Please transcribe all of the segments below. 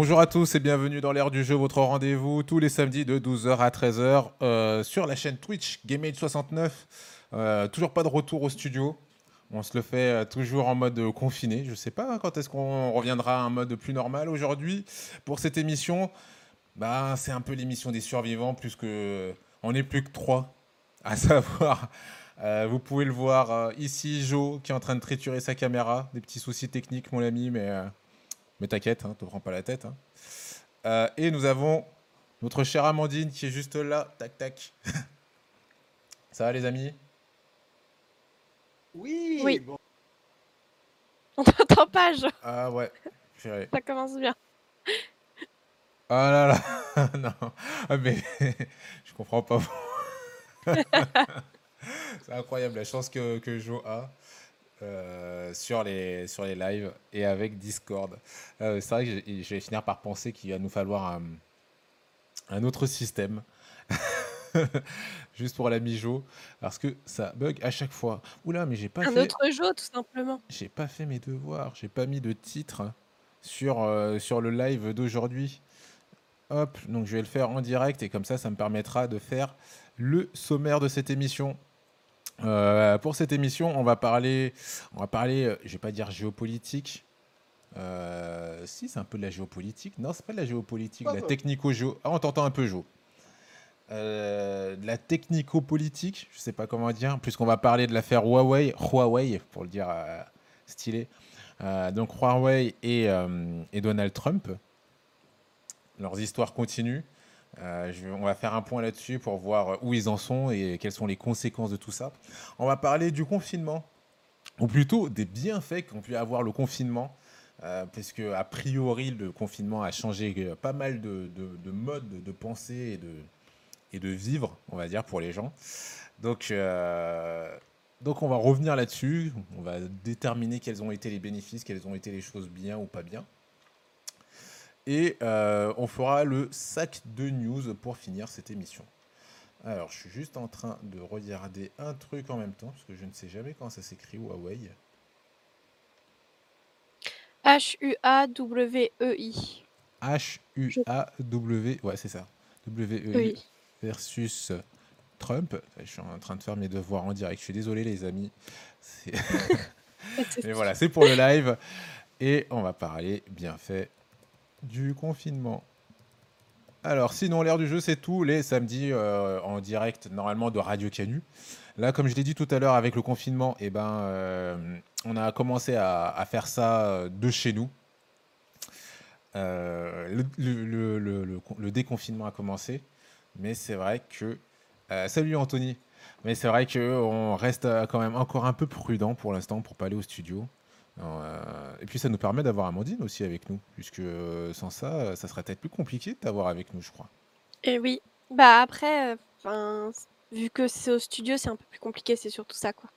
Bonjour à tous et bienvenue dans l'ère du jeu, votre rendez-vous tous les samedis de 12h à 13h euh, sur la chaîne Twitch GameAge69. Euh, toujours pas de retour au studio. On se le fait euh, toujours en mode confiné. Je sais pas quand est-ce qu'on reviendra à un mode plus normal aujourd'hui. Pour cette émission, bah, c'est un peu l'émission des survivants, puisque on n'est plus que trois. À savoir, vous pouvez le voir ici, Joe qui est en train de triturer sa caméra. Des petits soucis techniques, mon ami, mais mais t'inquiète, hein, te prends pas la tête. Hein. Euh, et nous avons notre chère Amandine qui est juste là. Tac, tac. Ça va, les amis? Oui. Oui. On t'entend pas, Jo. Ah ouais. Ça commence bien. Ah là là. non. Ah, mais je comprends pas. C'est incroyable la chance que, que Jo a. Euh, sur, les, sur les lives et avec Discord. Euh, c'est vrai que je, vais finir par penser qu'il va nous falloir un, un autre système. Juste pour la mijo, parce que ça bug à chaque fois. Oula, mais j'ai pas un fait. Un autre jeu, tout simplement. J'ai pas fait mes devoirs. J'ai pas mis de titre sur, euh, sur le live d'aujourd'hui. Hop, donc je vais le faire en direct et comme ça, ça me permettra de faire le sommaire de cette émission. Euh, pour cette émission, on va parler, on va parler, euh, je vais pas dire géopolitique. Euh, si, c'est un peu de la géopolitique. Non, c'est pas de la géopolitique, de la technico-géo. Ah, on t'entend un peu, Jo. de la technico-politique, je sais pas comment dire, puisqu'on va parler de l'affaire Huawei, Huawei, pour le dire stylé. donc Huawei et, et Donald Trump. Leurs histoires continuent. Euh, on va faire un point là-dessus pour voir où ils en sont et quelles sont les conséquences de tout ça. On va parler du confinement, ou plutôt des bienfaits qu'ont pu avoir le confinement, euh, parce que a priori le confinement a changé euh, pas mal de, modes de pensée et de, et de vivre, on va dire, pour les gens. Donc, donc on va revenir là-dessus, on va déterminer quels ont été les bénéfices, quelles ont été les choses bien ou pas bien. Et euh, on fera le sac de news pour finir cette émission. Alors, je suis juste en train de regarder un truc en même temps, parce que je ne sais jamais comment ça s'écrit Huawei. H-U-A-W-E-I. H-U-A-W, ouais, c'est ça. W-E-I versus Trump. Je suis en train de faire mes devoirs en direct. Je suis désolé, les amis. Mais voilà, c'est pour le live. Et on va parler bien fait du confinement. Alors, sinon, l'heure du jeu, c'est tout les samedis euh, en direct, normalement, de Radio Canu. Là, comme je l'ai dit tout à l'heure, avec le confinement, eh ben, euh, on a commencé à, faire ça euh, de chez nous. le, déconfinement a commencé, mais c'est vrai que... salut Anthony mais c'est vrai qu'on reste quand même encore un peu prudent pour l'instant pour pas aller au studio. Euh, et puis ça nous permet d'avoir Amandine aussi avec nous, puisque euh, sans ça, ça serait peut-être plus compliqué de t'avoir avec nous, je crois. Et oui. Bah après, enfin, vu que c'est au studio, c'est un peu plus compliqué, c'est surtout ça, quoi.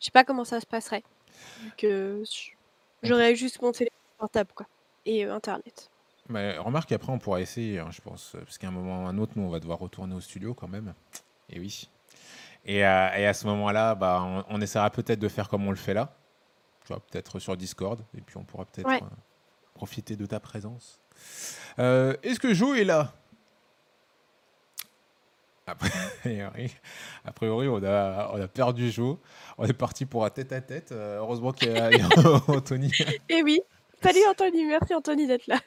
Je sais pas comment ça se passerait. Que j'aurais juste mon téléphone portable, quoi. Et euh, Internet. Mais remarque, après, on pourra essayer, hein, je pense. Parce qu'à un moment ou un autre, nous, on va devoir retourner au studio quand même. Et oui. Et, à ce moment-là, bah, on, on essaiera peut-être de faire comme on le fait là tu vois, peut-être sur Discord, et puis on pourra peut-être euh, profiter de ta présence. Euh, est-ce que Joe est là? A priori, on a, on a perdu Joe. On est parti pour un tête-à-tête. Euh, heureusement qu'il y a Anthony. Et eh oui. Salut Anthony, merci Anthony d'être là.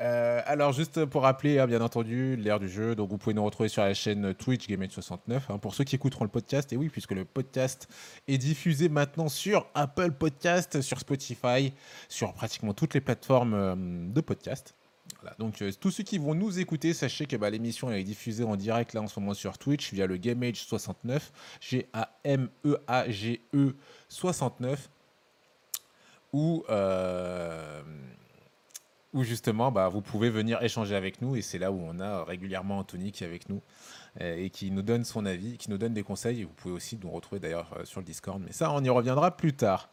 Euh, alors, juste pour rappeler, hein, bien entendu, l'ère du jeu, donc vous pouvez nous retrouver sur la chaîne Twitch GameAge69. Hein, pour ceux qui écouteront le podcast, et oui, puisque le podcast est diffusé maintenant sur Apple Podcast, sur Spotify, sur pratiquement toutes les plateformes euh, de podcast. Donc euh, tous ceux qui vont nous écouter, sachez que bah, l'émission est diffusée en direct là en ce moment sur Twitch via le GameAge69, G-A-M-E-A-G-E 69, ou où justement bah, vous pouvez venir échanger avec nous et c'est là où on a régulièrement Anthony qui est avec nous euh, et qui nous donne son avis, qui nous donne des conseils et vous pouvez aussi nous retrouver d'ailleurs euh, sur le Discord mais ça on y reviendra plus tard.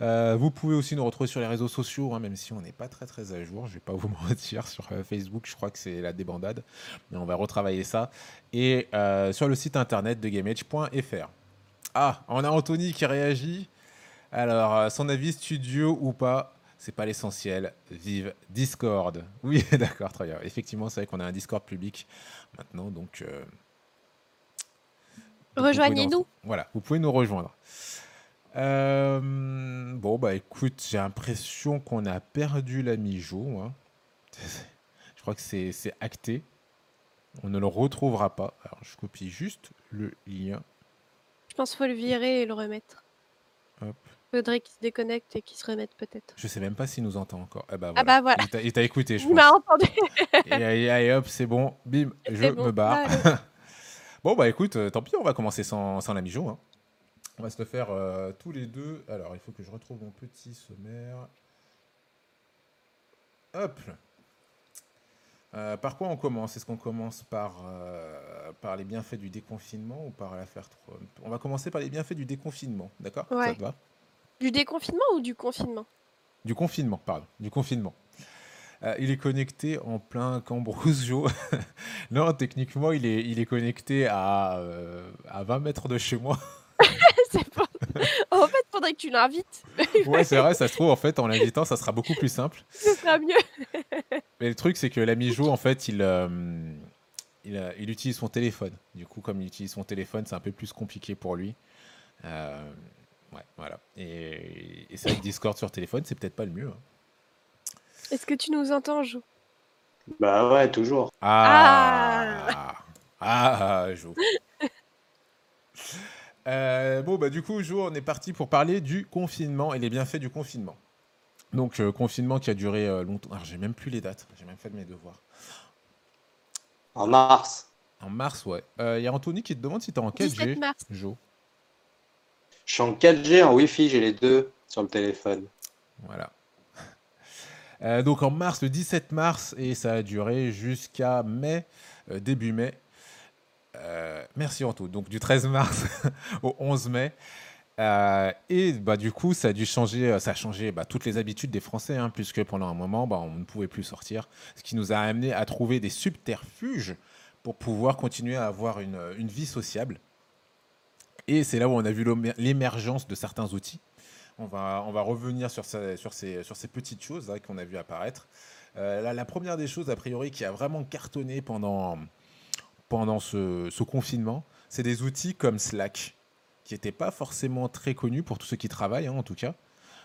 Euh, vous pouvez aussi nous retrouver sur les réseaux sociaux hein, même si on n'est pas très très à jour, je vais pas vous mentir sur Facebook, je crois que c'est la débandade mais on va retravailler ça et sur le site internet de gameage.fr. Ah, on a Anthony qui réagit. Alors son avis studio ou pas? C'est pas l'essentiel. Vive Discord. Oui, d'accord, très bien. Effectivement, c'est vrai qu'on a un Discord public maintenant, donc. euh, Rejoignez-nous. Voilà, vous pouvez nous rejoindre. Euh, bon, bah écoute, j'ai l'impression qu'on a perdu l'ami Jo. hein. Je crois que c'est c'est acté. On ne le retrouvera pas. Alors, je copie juste le lien. Je pense qu'il faut le virer et le remettre. Hop. Faudrait qu'il se déconnecte et qu'il se remette peut-être. Je sais même pas s'il nous entend encore. Ah bah Ah voilà. bah voilà, Il t'a écouté, je il m'a pense. entendu. Et, allez, allez, hop, c'est bon. Bim, je me barre. Allez. Bon, bah écoute, euh, tant pis, on va commencer sans, sans l'ami Jo. hein. On va se le faire euh, tous les deux. Alors, il faut que je retrouve mon petit sommaire. Hop. Euh, par quoi on commence? Est-ce qu'on commence par, euh, par les bienfaits du déconfinement ou par l'affaire Trump? On va commencer par les bienfaits du déconfinement, d'accord? Ça Ouais. te va? Du déconfinement ou du confinement? Du confinement, pardon. Du confinement. Euh, il est connecté en plein Cambrousse, non, techniquement, il est, il est connecté à, euh, à 20 mètres de chez moi. Pas... En fait, faudrait que tu l'invites. ouais, c'est vrai, ça se trouve, en fait, en l'invitant, ça sera beaucoup plus simple. Ce sera mieux. Mais le truc, c'est que l'ami Jo, en fait, il, euh, il, euh, il utilise son téléphone. Du coup, comme il utilise son téléphone, c'est un peu plus compliqué pour lui. Ouais, voilà. Et, et c'est vrai que Discord sur téléphone, c'est peut-être pas le mieux. hein. Est-ce que tu nous entends, Jo? Bah ouais, toujours. Ah Ah, ah, Jo. Euh, bon, bah du coup, Jo, on est parti pour parler du confinement et les bienfaits du confinement. Donc, euh, confinement qui a duré euh, longtemps. Alors, j'ai même plus les dates, j'ai même fait de mes devoirs. En mars. En mars, ouais. Euh, Il y a Anthony qui te demande si t'es en 4G, 17 mars. Jo. Je suis en 4G, en Wi-Fi, j'ai les deux sur le téléphone. Voilà. Euh, donc en mars, le 17 mars, et ça a duré jusqu'à mai, euh, début mai. Euh, merci Anto. Donc du 13 mars au 11 mai. Euh, et bah, du coup, ça a dû changer, ça a changé bah, toutes les habitudes des Français, hein, puisque pendant un moment, bah, on ne pouvait plus sortir. Ce qui nous a amené à trouver des subterfuges pour pouvoir continuer à avoir une vie sociable. Et c'est là où on a vu l'émergence de certains outils. On va, revenir sur, ces, petites choses hein, qu'on a vu apparaître. Euh, la première des choses, a priori, qui a vraiment cartonné pendant, ce, confinement, c'est des outils comme Slack, qui n'étaient pas forcément très connus pour tous ceux qui travaillent, hein, en tout cas.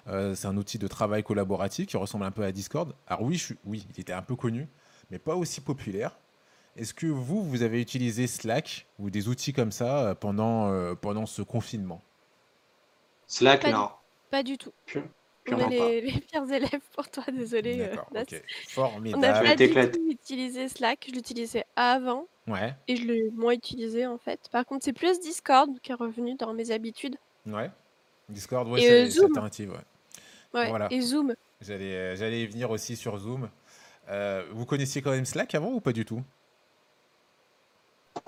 Euh, c'est un outil de travail collaboratif qui ressemble un peu à Discord. Alors oui, oui, il était un peu connu, mais pas aussi populaire. Est-ce que vous, vous avez utilisé Slack ou des outils comme ça euh, pendant, euh, pendant ce confinement? Slack, Pas du- non. Pas du tout. Pure- On est les, les pires élèves pour toi, désolé. euh, D'accord, Nas. ok. On n'a Formidable. pas du tout utilisé Slack. Je l'utilisais avant Ouais, et je l'ai moins utilisé en fait. Par contre, c'est plus Discord qui est revenu dans mes habitudes. ouais. Discord, ouais, Et, c'est euh, alternative, ouais. Ouais. Voilà. Et Zoom. J'allais, euh, j'allais y venir aussi sur Zoom. Euh, vous connaissiez quand même Slack avant ou pas du tout?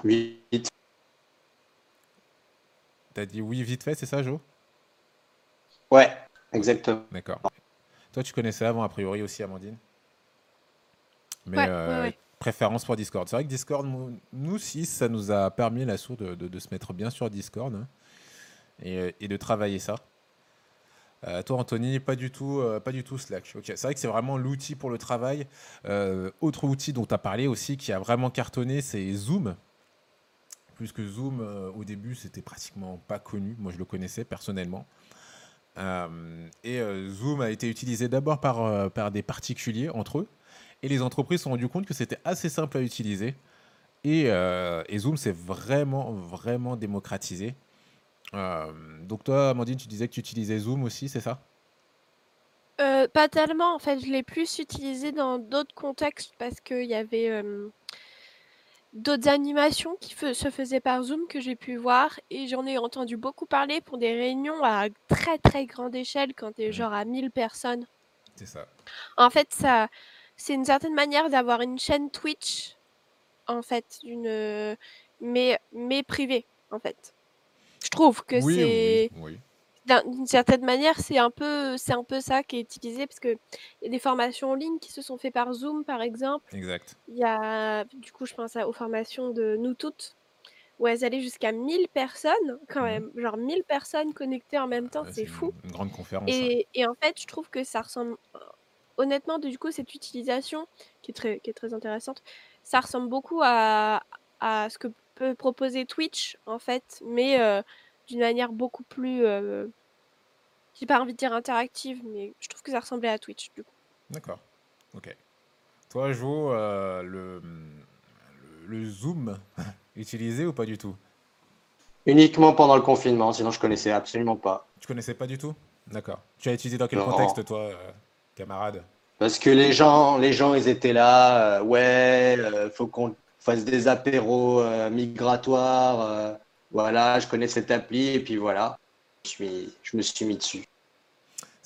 Oui. T'as dit oui vite fait, c'est ça, Jo? Ouais, exactement. D'accord. Toi, tu connaissais avant, a priori aussi, Amandine? Mais Ouais, euh, ouais. préférence pour Discord. C'est vrai que Discord, nous, aussi, ça nous a permis, la sourde, de, de- de se mettre bien sur Discord hein, et, euh, et de travailler ça. Euh, toi, Anthony, pas du tout, euh, pas du tout Slack. Ok, c'est vrai que c'est vraiment l'outil pour le travail. Euh, autre outil dont tu as parlé aussi, qui a vraiment cartonné, c'est Zoom. Puisque Zoom, euh, au début, c'était pratiquement pas connu. Moi, je le connaissais personnellement. Euh, et euh, Zoom a été utilisé d'abord par, par des particuliers entre eux. Et les entreprises se sont rendues compte que c'était assez simple à utiliser. Et, et Zoom s'est vraiment, vraiment démocratisé. Donc toi, Amandine, tu disais que tu utilisais Zoom aussi, c'est ça? Pas tellement, en fait, je l'ai plus utilisé dans d'autres contextes parce qu'il y avait d'autres animations qui se faisaient par Zoom que j'ai pu voir et j'en ai entendu beaucoup parler pour des réunions à très très grande échelle quand t'es genre à 1000 personnes. C'est ça. En fait, ça, c'est une certaine manière d'avoir une chaîne Twitch, en fait, une, mais, mais privée, en fait. Je trouve que oui, c'est oui, oui. D'un- d'une certaine manière, c'est un peu, c'est un peu ça qui est utilisé parce que y a des formations en ligne qui se sont faites par Zoom, par exemple. Exact. Il y a, du coup, je pense à- aux formations de nous toutes, où elles allaient jusqu'à 1000 personnes, quand Mmh. même. Genre 1000 personnes connectées en même temps, Ouais, c'est fou. une, grande conférence. et en fait, je trouve que ça ressemble. Honnêtement, du coup, cette utilisation qui est très, qui est très intéressante, ça ressemble beaucoup à, à ce que peut proposer Twitch, en fait, mais euh, d'une manière beaucoup plus. euh, j'ai pas envie de dire interactive, mais je trouve que ça ressemblait à Twitch, du coup. D'accord. Ok. Toi, Jo, euh, le, le, le Zoom utilisé ou pas du tout? Uniquement pendant le confinement, sinon je connaissais absolument pas. Tu connaissais pas du tout? D'accord. Tu as utilisé dans quel Non. contexte, toi, euh, camarade? Parce que les gens, les gens, ils étaient là, euh, ouais, euh, faut qu'on fasse des apéros euh, migratoires. Voilà, je connais cette appli et puis voilà, je, je me suis mis dessus.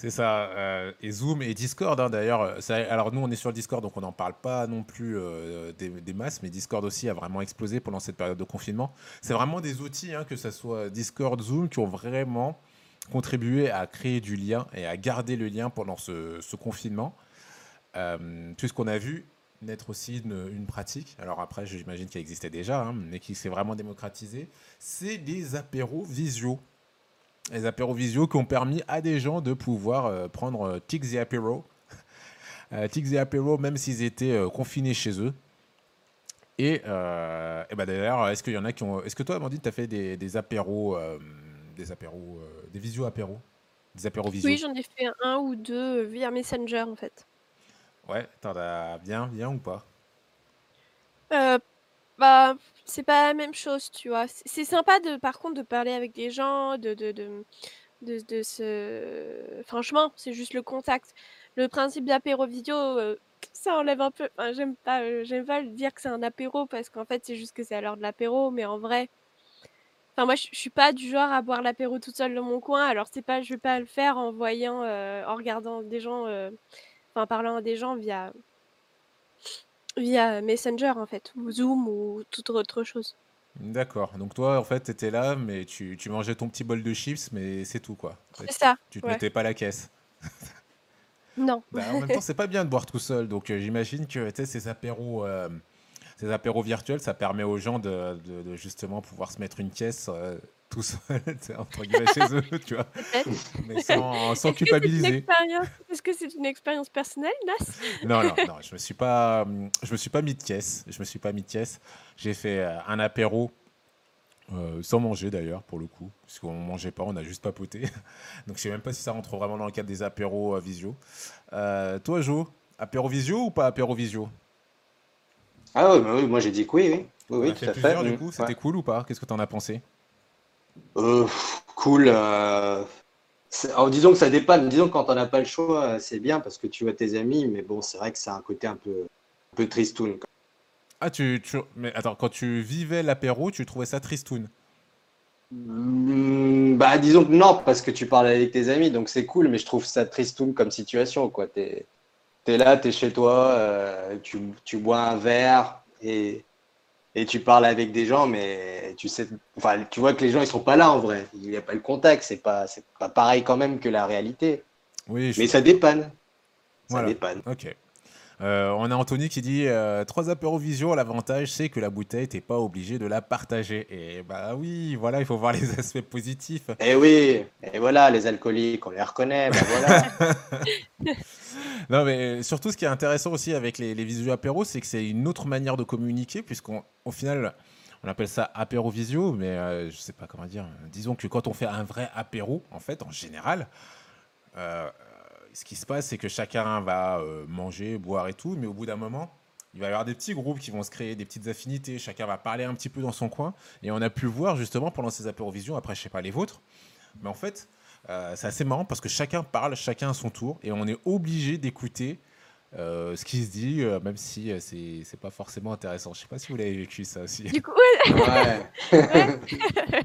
C'est ça. euh, et Zoom et Discord, hein, d'ailleurs. euh, Alors, nous, on est sur Discord, donc on n'en parle pas non plus euh, des, masses, mais Discord aussi a vraiment explosé pendant cette période de confinement. C'est vraiment des outils, hein, que ce soit Discord, Zoom, qui ont vraiment contribué à créer du lien et à garder le lien pendant ce, confinement. Puisqu'on a vu naître aussi une, pratique, alors après j'imagine qu'elle existait déjà, hein, mais qui s'est vraiment démocratisée, c'est les apéros visio. Les apéros visio qui ont permis à des gens de pouvoir euh, prendre euh, et apéro. Euh, Tix et apéro, même s'ils étaient euh, confinés chez eux. Et, bah d'ailleurs, est-ce qu'il y en a qui ont. Est-ce que toi, Amandine, tu as fait des, des apéros, des apéros, des visio apéros Des apéros visio? Oui, j'en ai fait un ou deux via Messenger, en fait. Ouais, t'en as bien, bien ou pas? Euh, bah, c'est pas la même chose, tu vois. C'est sympa de, par contre, de parler avec des gens, de, de, de, de, de se... Franchement, c'est juste le contact. Le principe d'apéro vidéo, euh, ça enlève un peu... J'aime pas, euh, pas dire que c'est un apéro, parce qu'en fait, c'est juste que c'est à l'heure de l'apéro, mais en vrai... Enfin, moi, je suis pas du genre à boire l'apéro toute seule dans mon coin, alors c'est pas, je vais pas le faire en voyant, en regardant des gens, enfin, en parlant à des gens via, via Messenger, en fait, ou Zoom, ou toute autre chose. D'accord. Donc toi, en fait, t'étais là, mais tu, tu mangeais ton petit bol de chips, mais c'est tout, quoi. C'est ça, Tu te ouais. mettais pas la caisse. Non. Bah, en même temps, c'est pas bien de boire tout seul. Donc euh, j'imagine que ces apéros, euh, ces apéros virtuels, ça permet aux gens de, de- de justement pouvoir se mettre une caisse euh, tout seul, tu entre guillemets, chez eux, tu vois, mais sans, sans Est-ce que c'est une culpabiliser. expérience Est-ce que c'est une expérience personnelle, Nas? Non, non, non, je me suis pas, hum, je me suis pas mis de caisse. Je me suis pas mis de caisse. J'ai fait euh, un apéro euh, sans manger d'ailleurs pour le coup, puisqu'on mangeait pas, on a juste papoté. Donc je sais même pas si ça rentre vraiment dans le cadre des apéros euh, visio. Euh, toi, Jo, apéro visio ou pas apéro visio? Ah bah oui, moi j'ai dit que oui, oui, oui, On oui, a tout fait à fait. plusieurs du mm, coup. C'était ouais. cool ou pas? Qu'est-ce que t'en as pensé? Euh, cool. euh, alors, disons que ça dépanne. Disons que quand on n'a pas le choix, euh, c'est bien parce que tu vois tes amis, mais bon, c'est vrai que c'est un côté un peu, un peu tristoun. Ah, tu, tu- mais attends, quand tu vivais l'apéro, tu trouvais ça tristoun? Mm, Bah, disons que non, parce que tu parles avec tes amis, donc c'est cool, mais je trouve ça tristoun comme situation, quoi. T'es, t'es là, t'es chez toi, euh, tu, tu bois un verre et, et tu parles avec des gens, mais tu sais, enfin, tu vois que les gens, ils sont pas là en vrai. Il n'y a pas le contact, c'est pas, c'est pas pareil quand même que la réalité. Oui, Mais ça dépanne. Ça dépanne. Ok. Euh, on a Anthony qui dit euh, trois apéros visio, l'avantage c'est que la bouteille, t'es pas obligé de la partager. Et bah oui, voilà, il faut voir les aspects positifs. Et oui, et voilà, les alcooliques, on les reconnaît, bah voilà. Non, mais surtout, ce qui est intéressant aussi avec les, les visio apéros, c'est que c'est une autre manière de communiquer, puisqu'au final, on appelle ça apéro visio, mais euh, je sais pas comment dire. Disons que quand on fait un vrai apéro, en fait, en général, euh, ce qui se passe, c'est que chacun va euh, manger, boire et tout, mais au bout d'un moment, il va y avoir des petits groupes qui vont se créer, des petites affinités, chacun va parler un petit peu dans son coin, et on a pu voir justement pendant ces apéros visio, après je sais pas les vôtres, mais en fait, euh, c'est assez marrant parce que chacun parle, chacun à son tour, et on est obligé d'écouter euh, ce qui se dit, euh, même si euh, c'est c'est pas forcément intéressant. Je sais pas si vous l'avez vécu ça aussi. Du coup, ouais, Ouais.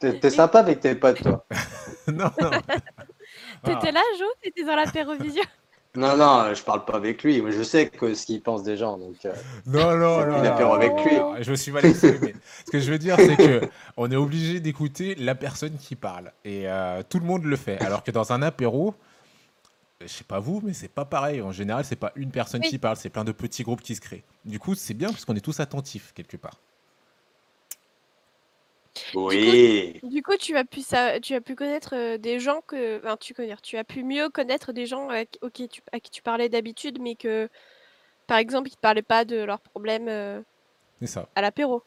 T'es t'es sympa avec tes potes, toi. non, non. t'étais Ah. là, Jo T'étais dans l'apérovision Non, non, je parle pas avec lui. Moi, je sais que ce qu'ils pensent des gens. Donc, euh, Non, non, non. avec lui. non, Je me suis mal exprimé. Ce que je veux dire, c'est que on est obligé d'écouter la personne qui parle. Et euh, tout le monde le fait. Alors que dans un apéro, je sais pas vous, mais c'est pas pareil. En général, c'est pas une personne Oui. qui parle, c'est plein de petits groupes qui se créent. Du coup, c'est bien parce qu'on est tous attentifs quelque part. Oui. Du coup, tu as pu ça tu as pu connaître, heu, des gens que enfin, tu connaître, tu as pu mieux connaître des gens, heu, q auxquels tu à qui tu parlais d'habitude, mais que, par exemple, ils te parlaient pas de leurs problèmes, C'est ça. à l'apéro?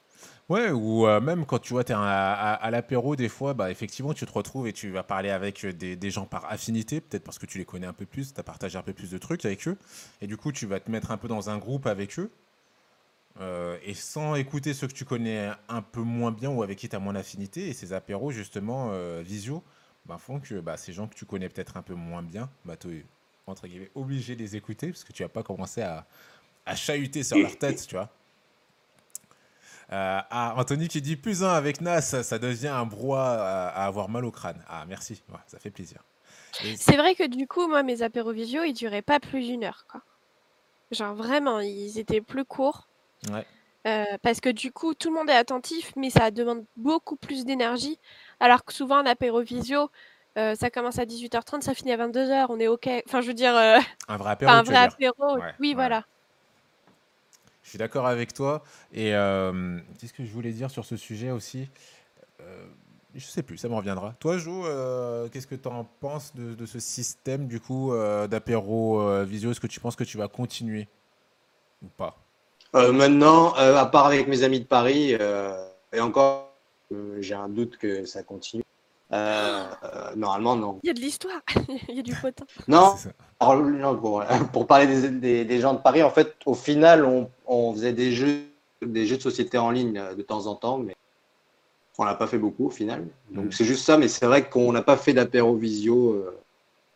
Ouais, ou heu, même quand tu vois, tu es à à à l'apéro des fois, bah, effectivement, tu te retrouves et tu vas parler avec, des des gens par affinité, peut-être parce que tu les connais un peu plus, tu as partagé un peu plus de trucs avec eux et du coup, tu vas te mettre un peu dans un groupe avec eux, heu et sans écouter ceux que tu connais un peu moins bien ou avec qui tu as moins d'affinité et ces apéros justement, heu, visio, bah, font que, bah, ces gens que tu connais peut-être un peu moins bien, bah, tu es entre guillemets «obligé de les écouter» parce que tu vas pas commencer à à chahuter sur leur tête, tu vois? Euh, ah, Anthony qui dit plus un avec Nas, ça devient un brouhaha à, avoir mal au crâne. Ah, merci, ça fait plaisir. C'est vrai que du coup, moi, mes apéros visio, ils duraient pas plus d'une heure, quoi. Genre vraiment, ils étaient plus courts. Ouais. Euh, parce que du coup, tout le monde est attentif, mais ça demande beaucoup plus d'énergie. Alors que souvent, un apéro visio, euh, ça commence à 18h30, ça finit à 22h, on est OK. Enfin, je veux dire, euh, Un vrai apéro, un vrai apéro, Ouais, oui, ouais. voilà. Je suis d'accord avec toi. Et qu'est-ce que je voulais dire sur ce sujet aussi? Je sais plus, ça me reviendra. Toi, Jo, euh, qu'est-ce que tu en penses de, de ce système du coup euh, d'apéro euh, visio Est-ce que tu penses que tu vas continuer ou pas? Maintenant, euh, à part avec mes amis de Paris, euh, et encore, euh, j'ai un doute que ça continue. Euh, euh, normalement, non. Il y a de l'histoire, il y a du potin. Non, alors, pour, pour parler des, des- des gens de Paris, en fait, au final, on, on faisait des jeux, des jeux de société en ligne euh, de temps en temps, mais on l'a pas fait beaucoup au final. Donc Mhm. c'est juste ça, mais c'est vrai qu'on n'a pas fait d'apéro visio euh,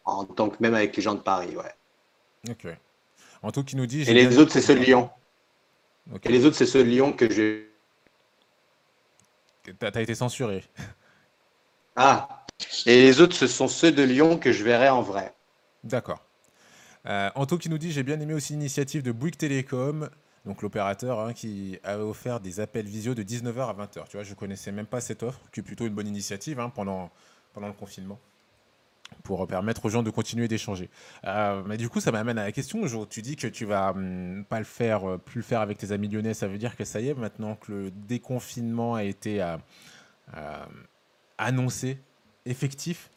en tant que même avec les gens de Paris, ouais. Ok. Anto qui nous dit. Et les autres, c'est ceux de Lyon. Et les autres, c'est ceux de Lyon que j'ai. T'as été censuré. Ah. Et les autres, ce sont ceux de Lyon que je verrai en vrai. D'accord. Euh, Anto qui nous dit j'ai bien aimé aussi l'initiative de Bouygues Télécom, donc l'opérateur hein, qui avait offert des appels visio de 19h à 20h. Tu vois, je connaissais même pas cette offre, qui est plutôt une bonne initiative hein, pendant, pendant le confinement, pour permettre aux gens de continuer d'échanger. Euh, mais du coup, ça m'amène à la question. Tu dis que tu vas hum, pas le faire, euh, plus le faire avec tes amis lyonnais. Ça veut dire que ça y est, maintenant que le déconfinement a été euh, euh, annoncé, effectif,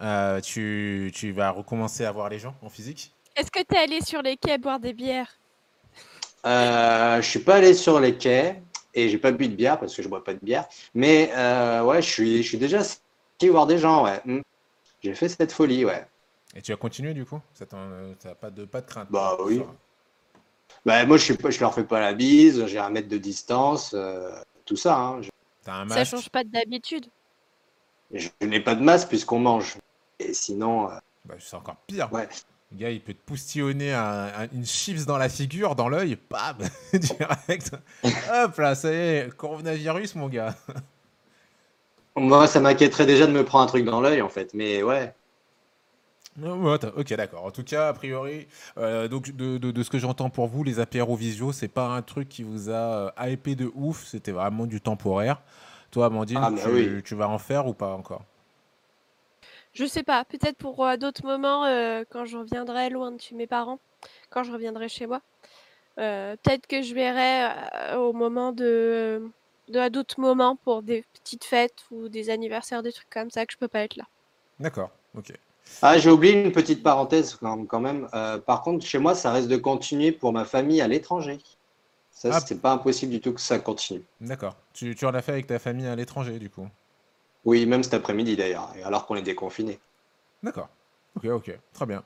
euh, tu, tu vas recommencer à voir les gens en physique? Est-ce que t'es allé sur les quais boire des bières? Euh, je suis pas allé sur les quais et j'ai pas bu de bière parce que je bois pas de bière. Mais euh, ouais, je suis, je suis déjà sorti voir des gens, ouais. J'ai fait cette folie, ouais. Et tu vas continuer du coup? Ça t'en- euh, T'as pas de, pas de crainte? Bah oui. Bah, moi, je suis pas, je leur fais pas la bise, j'ai un mètre de distance, euh, tout ça. hein. Je, T'as un Ça change pas d'habitude. je n'ai pas de masque puisqu'on mange. Et sinon, euh, bah, C'est encore pire. ouais. Le gars, il peut te poustillonner un- un- une chips dans la figure, dans l'œil, bam Direct. Hop là, ça y est, coronavirus, mon gars. Moi, ça m'inquiéterait déjà de me prendre un truc dans l'œil, en fait. Mais ouais. T'as- ok, d'accord. En tout cas, a priori, euh, donc de, de- de ce que j'entends pour vous, les apéros visio, c'est pas un truc qui vous a euh, hypé de ouf, c'était vraiment du temporaire. Toi, Amandine, Ah, mais tu, oui. tu vas en faire ou pas encore? Je sais pas, peut-être pour euh, d'autres moments, euh, quand je reviendrai loin de chez mes parents, quand je reviendrai chez moi. Euh, peut-être que je verrai euh, au moment de, de à d'autres moments pour des petites fêtes ou des anniversaires, des trucs comme ça que je peux pas être là. D'accord, ok. Ah, j'ai oublié une petite parenthèse quand quand même. Euh, par contre, chez moi, ça reste de continuer pour ma famille à l'étranger. Ça, Ah. c'est pas impossible du tout que ça continue. D'accord. Tu, tu en as fait avec ta famille à l'étranger, du coup? Oui, même cet après-midi d'ailleurs, et alors qu'on est déconfiné. D'accord. Ok, ok. Très bien.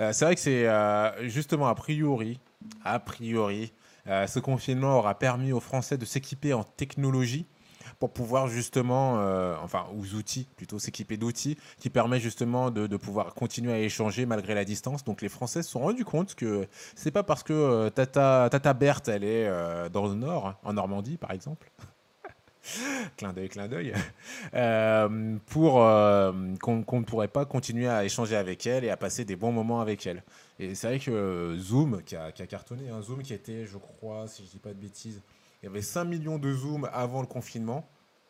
Euh, c'est vrai que c'est euh, justement a priori, a priori, euh, ce confinement aura permis aux Français de s'équiper en technologie pour pouvoir justement, euh, enfin, aux outils, plutôt s'équiper d'outils qui permettent justement de, pouvoir continuer à échanger malgré la distance. Donc les Français se sont rendus compte que c'est pas parce que euh, Tata, Tata Berthe, elle est dans le nord, en Normandie par exemple, clin d'œil, clin d'œil, euh, pour euh, qu'on ne pourrait pas continuer à échanger avec elle et à passer des bons moments avec elle. Et c'est vrai que euh, Zoom, qui a, cartonné, un Zoom qui était, je crois, si je dis pas de bêtises, il y avait 5 millions de Zoom avant le confinement.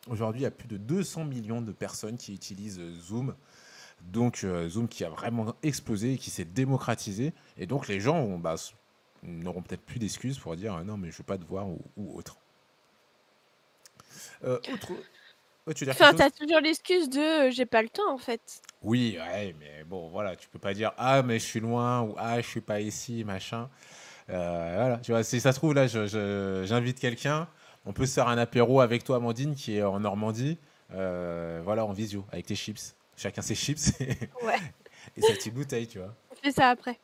Aujourd'hui, il y a plus de 200 millions de personnes qui utilisent Zoom. Donc Zoom qui a vraiment explosé et qui s'est démocratisé. Et donc les gens bah, n'auront peut-être plus d'excuses pour dire non mais je veux pas te voir ou autre. Euh, autre... Ouais, tu veux dire Enfin, t'as toujours l'excuse de euh, j'ai pas le temps en fait. Oui, ouais, mais bon, voilà, tu peux pas dire ah mais je suis loin ou ah je suis pas ici, machin. Euh, voilà, tu vois, si ça se trouve là, je- je- j'invite quelqu'un, on peut se faire un apéro avec toi, Amandine, qui est en Normandie, voilà, en visio, avec tes chips. Chacun ses chips et, Ouais. et sa petite bouteille, tu vois. On fait ça après.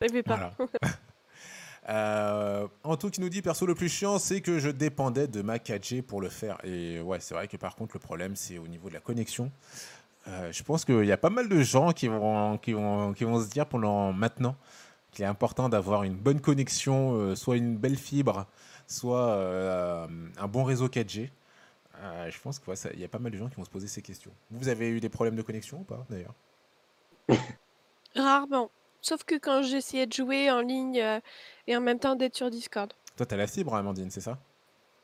Pas. Voilà. Euh, Anto qui nous dit perso le plus chiant c'est que je dépendais de ma 4G pour le faire. Et ouais c'est vrai que par contre le problème c'est au niveau de la connexion. Euh, je pense qu'il y a pas mal de gens qui vont, qui vont, qui vont se dire pendant maintenant qu'il est important d'avoir une bonne connexion euh, soit une belle fibre soit euh, un bon réseau 4G Euh, je pense qu'il y a pas mal de gens qui vont se poser ces questions. Vous avez eu des problèmes de connexion ou pas d'ailleurs? Rarement. Sauf que quand j'essayais de jouer en ligne et en même temps d'être sur Discord. toi t'as la fibre Amandine c'est ça?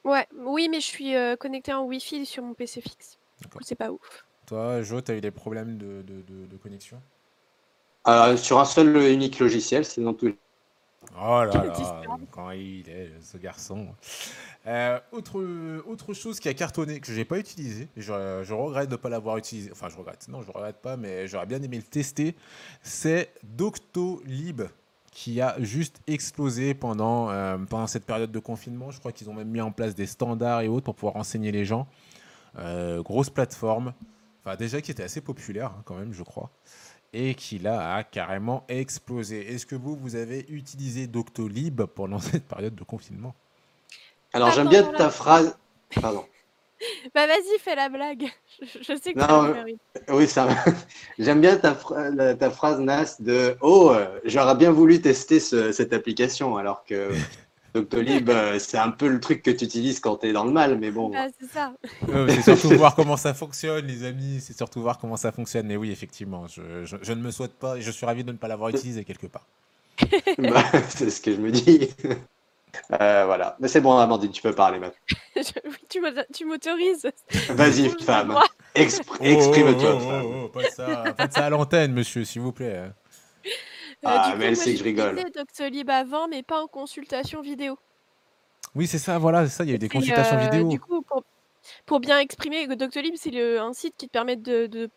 Ouais, oui, mais je suis euh, connectée en Wi-Fi sur mon PC fixe. C'est pas ouf. toi Jo t'as eu des problèmes de, de, de- de connexion? Euh, sur un seul et unique logiciel, sinon tout. Oh là là, quand il est ce garçon. Euh, autre, autre chose qui a cartonné, que je n'ai pas utilisé, je, je regrette de ne pas l'avoir utilisé, enfin je regrette, non je regrette pas, mais j'aurais bien aimé le tester, c'est Doctolib qui a juste explosé pendant, euh, pendant cette période de confinement. Je crois qu'ils ont même mis en place des standards et autres pour pouvoir renseigner les gens. Euh, grosse plateforme, enfin déjà qui était assez populaire hein, quand même, je crois et qui là a carrément explosé. Est-ce que vous, vous avez utilisé Doctolib pendant cette période de confinement? Alors j'aime bien ta phrase. Pardon. Bah vas-y, fais la blague. Je, je sais que Non, tu euh. Oui, ça. J'aime bien ta, ta phrase Nas de Oh, euh, j'aurais bien voulu tester ce- cette application, alors que Doctolib, euh, c'est un peu le truc que tu utilises quand tu es dans le mal, mais bon. Bah, c'est ça. Euh, C'est surtout voir comment ça fonctionne, les amis. C'est surtout voir comment ça fonctionne. Mais oui, effectivement, je, je- je ne me souhaite pas et je suis ravi de ne pas l'avoir utilisé quelque part. Bah, c'est ce que je me dis. Euh, voilà. Mais c'est bon, Amandine, tu peux parler maintenant. Oui, tu m'auto- tu m'autorises. Vas-y, femme. Expr- Oh, Exprime-toi, oh, oh, femme. oh, oh, pas, ça, pas de ça à l'antenne, monsieur, s'il vous plaît. Ah, Euh, du mais coup, elle moi, sait que je rigole. Doctolib avant, mais pas en consultation vidéo. Oui, c'est ça, voilà, c'est ça. Il y a eu des consultations euh, vidéo. Du coup, pour, pour bien exprimer, Doctolib, c'est un site qui te permet de, de,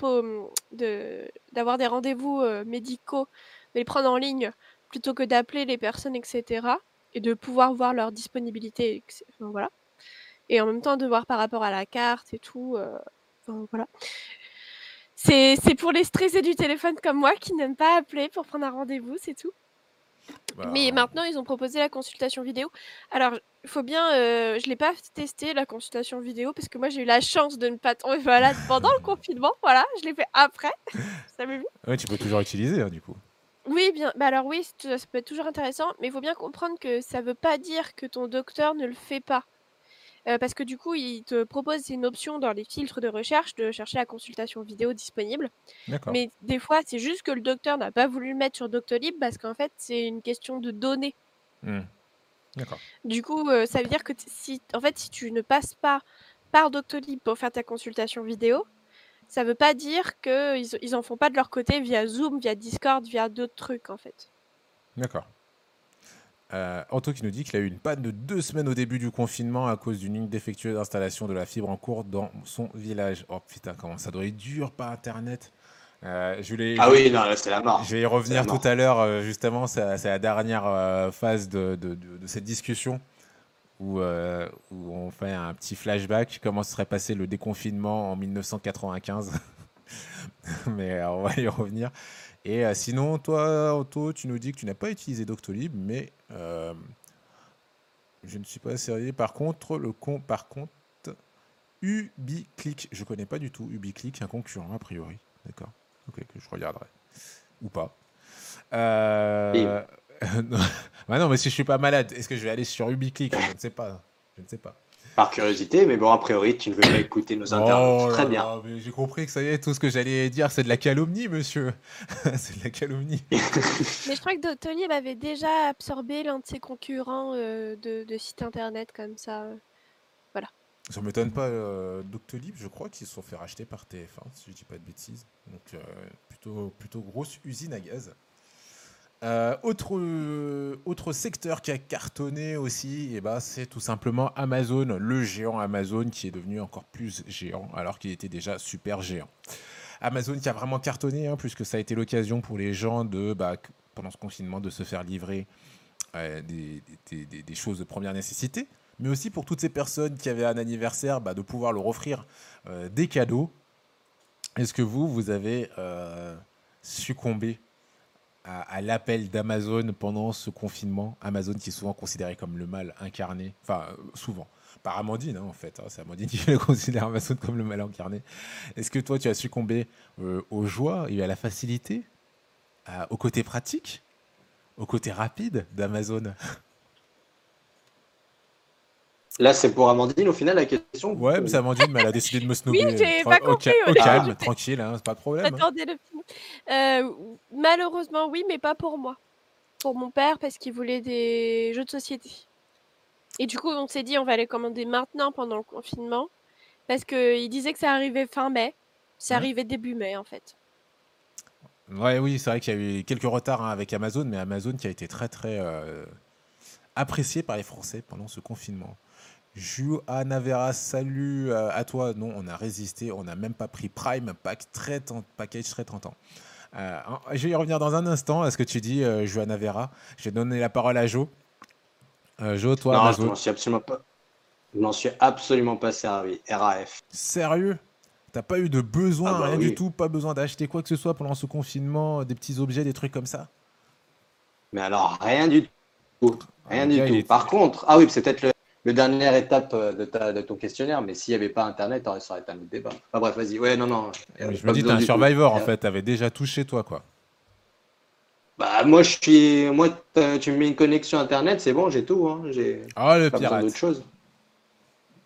de- d'avoir des rendez-vous euh, médicaux, de les prendre en ligne plutôt que d'appeler les personnes, etc. Et de pouvoir voir leur disponibilité. enfin, voilà. Et en même temps, de voir par rapport à la carte et tout. euh, enfin, voilà. C'est pour les stressés du téléphone comme moi qui n'aiment pas appeler pour prendre un rendez-vous, c'est tout. Bah, Mais maintenant, ils ont proposé la consultation vidéo. Alors, il faut bien, euh, je l'ai pas testé la consultation vidéo parce que moi j'ai eu la chance de ne pas tomber malade pendant le confinement. Voilà, je l'ai fait après. Ça m'a vu. ouais, tu peux toujours utiliser, hein, du coup. Oui, bien. Bah alors oui, ça peut être toujours intéressant, mais il faut bien comprendre que ça veut pas dire que ton docteur ne le fait pas. Euh, parce que du coup, il te propose une option dans les filtres de recherche de chercher la consultation vidéo disponible. Mais des fois, c'est juste que le docteur n'a pas voulu le mettre sur Doctolib parce qu'en fait, c'est une question de données. D'accord. Du coup, euh, ça veut dire que si, en fait, si tu ne passes pas par Doctolib pour faire ta consultation vidéo, ça veut pas dire qu'ils ils en font pas de leur côté via Zoom, via Discord, via d'autres trucs en fait. D'accord. Euh, Anto qui nous dit qu'il a eu une panne de deux semaines au début du confinement à cause d'une ligne défectueuse d'installation de la fibre en cours dans son village. Oh putain, comment ça doit être dur par internet. Euh, je voulais, Ah oui, non, là, c'est la mort. Je vais y revenir tout à l'heure, euh, justement, c'est la dernière euh, phase de, de- de- de cette discussion où, euh, où on fait un petit flashback, comment se serait passé le déconfinement en 1995. Mais euh, on va y revenir. Et euh, sinon, toi, Otto, tu nous dis que tu n'as pas utilisé Doctolib, mais je ne suis pas sérieux. Par contre, le con, par contre, UbiClick, je connais pas du tout UbiClick, un concurrent a priori. D'accord. Ok, que je regarderai. Ou pas. Non. Bah non, mais si je suis pas malade, est-ce que je vais aller sur UbiClick Je ne sais pas. Je ne sais pas. Par curiosité, mais bon, a priori, tu ne veux pas écouter nos internautes. Oh Très là bien. J'ai compris que ça y est, tout ce que j'allais dire, c'est de la calomnie, monsieur. c'est de la calomnie. Mais je crois que Doctolib avait déjà absorbé l'un de ses concurrents euh, de, de sites internet comme ça. Ça m'étonne pas. euh, Doctolib, je crois qu'ils se sont fait racheter par TF1, si je dis pas de bêtises. Donc, euh, plutôt, plutôt grosse usine à gaz. Euh, autre, autre secteur qui a cartonné aussi, et eh ben, c'est tout simplement Amazon, le géant Amazon qui est devenu encore plus géant alors qu'il était déjà super géant. Amazon qui a vraiment cartonné, hein, puisque ça a été l'occasion pour les gens de, bah, pendant ce confinement, de se faire livrer euh, des, des, choses de première nécessité, mais aussi pour toutes ces personnes qui avaient un anniversaire, bah, de pouvoir leur offrir euh, des cadeaux. Est-ce que vous, vous avez succombé à, l'appel d'Amazon pendant ce confinement. Amazon qui est souvent considéré comme le mal incarné, enfin euh, souvent, par Amandine hein, en fait, hein. c'est Amandine qui considère Amazon comme le mal incarné. Est-ce que toi tu as succombé euh, aux joies et à la facilité, au côté pratique, au côté rapide d'Amazon? Là, c'est pour Amandine au final la question. Ouais, mais c'est Amandine, mais elle a décidé de me snobber. Oui, j'ai pas compris. Au, calme, tranquille, hein, c'est pas de problème. Hein. Attendez le euh, malheureusement, oui, mais pas pour moi. Pour mon père, parce qu'il voulait des jeux de société. Et du coup, on s'est dit, on va les commander maintenant pendant le confinement, parce qu'il disait que ça arrivait fin mai. Ça arrivait début mai, en fait. Ouais, oui, c'est vrai qu'il y a eu quelques retards hein, avec Amazon, mais Amazon qui a été très, très euh, apprécié par les Français pendant ce confinement. À Navera, salut euh, à toi. Non, on a résisté, on n'a même pas pris Prime, pack très package très tentant. Euh, je vais y revenir dans un instant à ce que tu dis, euh, Johanna Vera. Je vais donner la parole à Jo. Euh, jo, toi, non, je m'en suis absolument pas. Je suis absolument pas servi. RAF. Sérieux? T'as pas eu de besoin, ah bah rien du tout, pas besoin d'acheter quoi que ce soit pendant ce confinement, des petits objets, des trucs comme ça? Mais alors, rien du tout. Rien du tout. Par contre, ah oui, c'est peut-être le, le dernière étape euh, de, ta, de ton questionnaire, mais s'il n'y avait pas Internet, ça aurait été un autre débat. Enfin bref, vas-y. Ouais, non, non. je me dis, t'es un survivor, en fait. T'avais déjà touché, toi, quoi. Bah, moi, je suis. Moi, tu me mets une connexion Internet, c'est bon, j'ai tout. Hein. J'ai ah, le pas pirate. d'autre chose.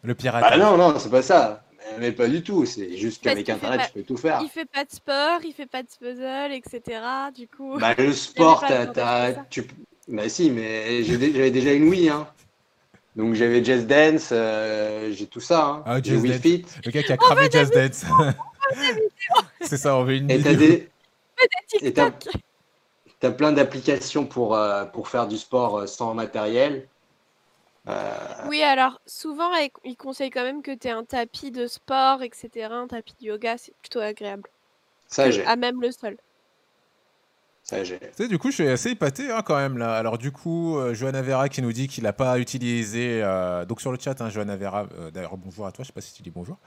Le pirate. Bah, non, non, c'est pas ça. Mais pas du tout. C'est juste qu'avec Internet, tu peux tout faire. Il fait pas de sport, il fait pas de puzzle, etc. Du coup. Bah, le sport, t'as. Tu... Bah, si, mais j'avais déjà une Wii, hein. Donc j'avais Just Dance, euh, j'ai tout ça. Hein. Ah, Dance. Fit. Le gars qui a cramé Just Dance. C'est ça, on veut une Et des... Et t'as plein d'applications pour, euh, pour faire du sport euh, sans matériel. Oui, alors souvent, ils conseillent quand même que tu aies un tapis de sport, etc. Un tapis de yoga, c'est plutôt agréable. Ça, j'ai. À même le sol. Du coup, je suis assez épaté hein, quand même là. Alors, du coup, euh, Johanna Vera qui nous dit qu'il n'a pas utilisé. Euh, donc, sur le chat, hein, Johanna Vera, euh, d'ailleurs, bonjour à toi, je sais pas si tu dis bonjour.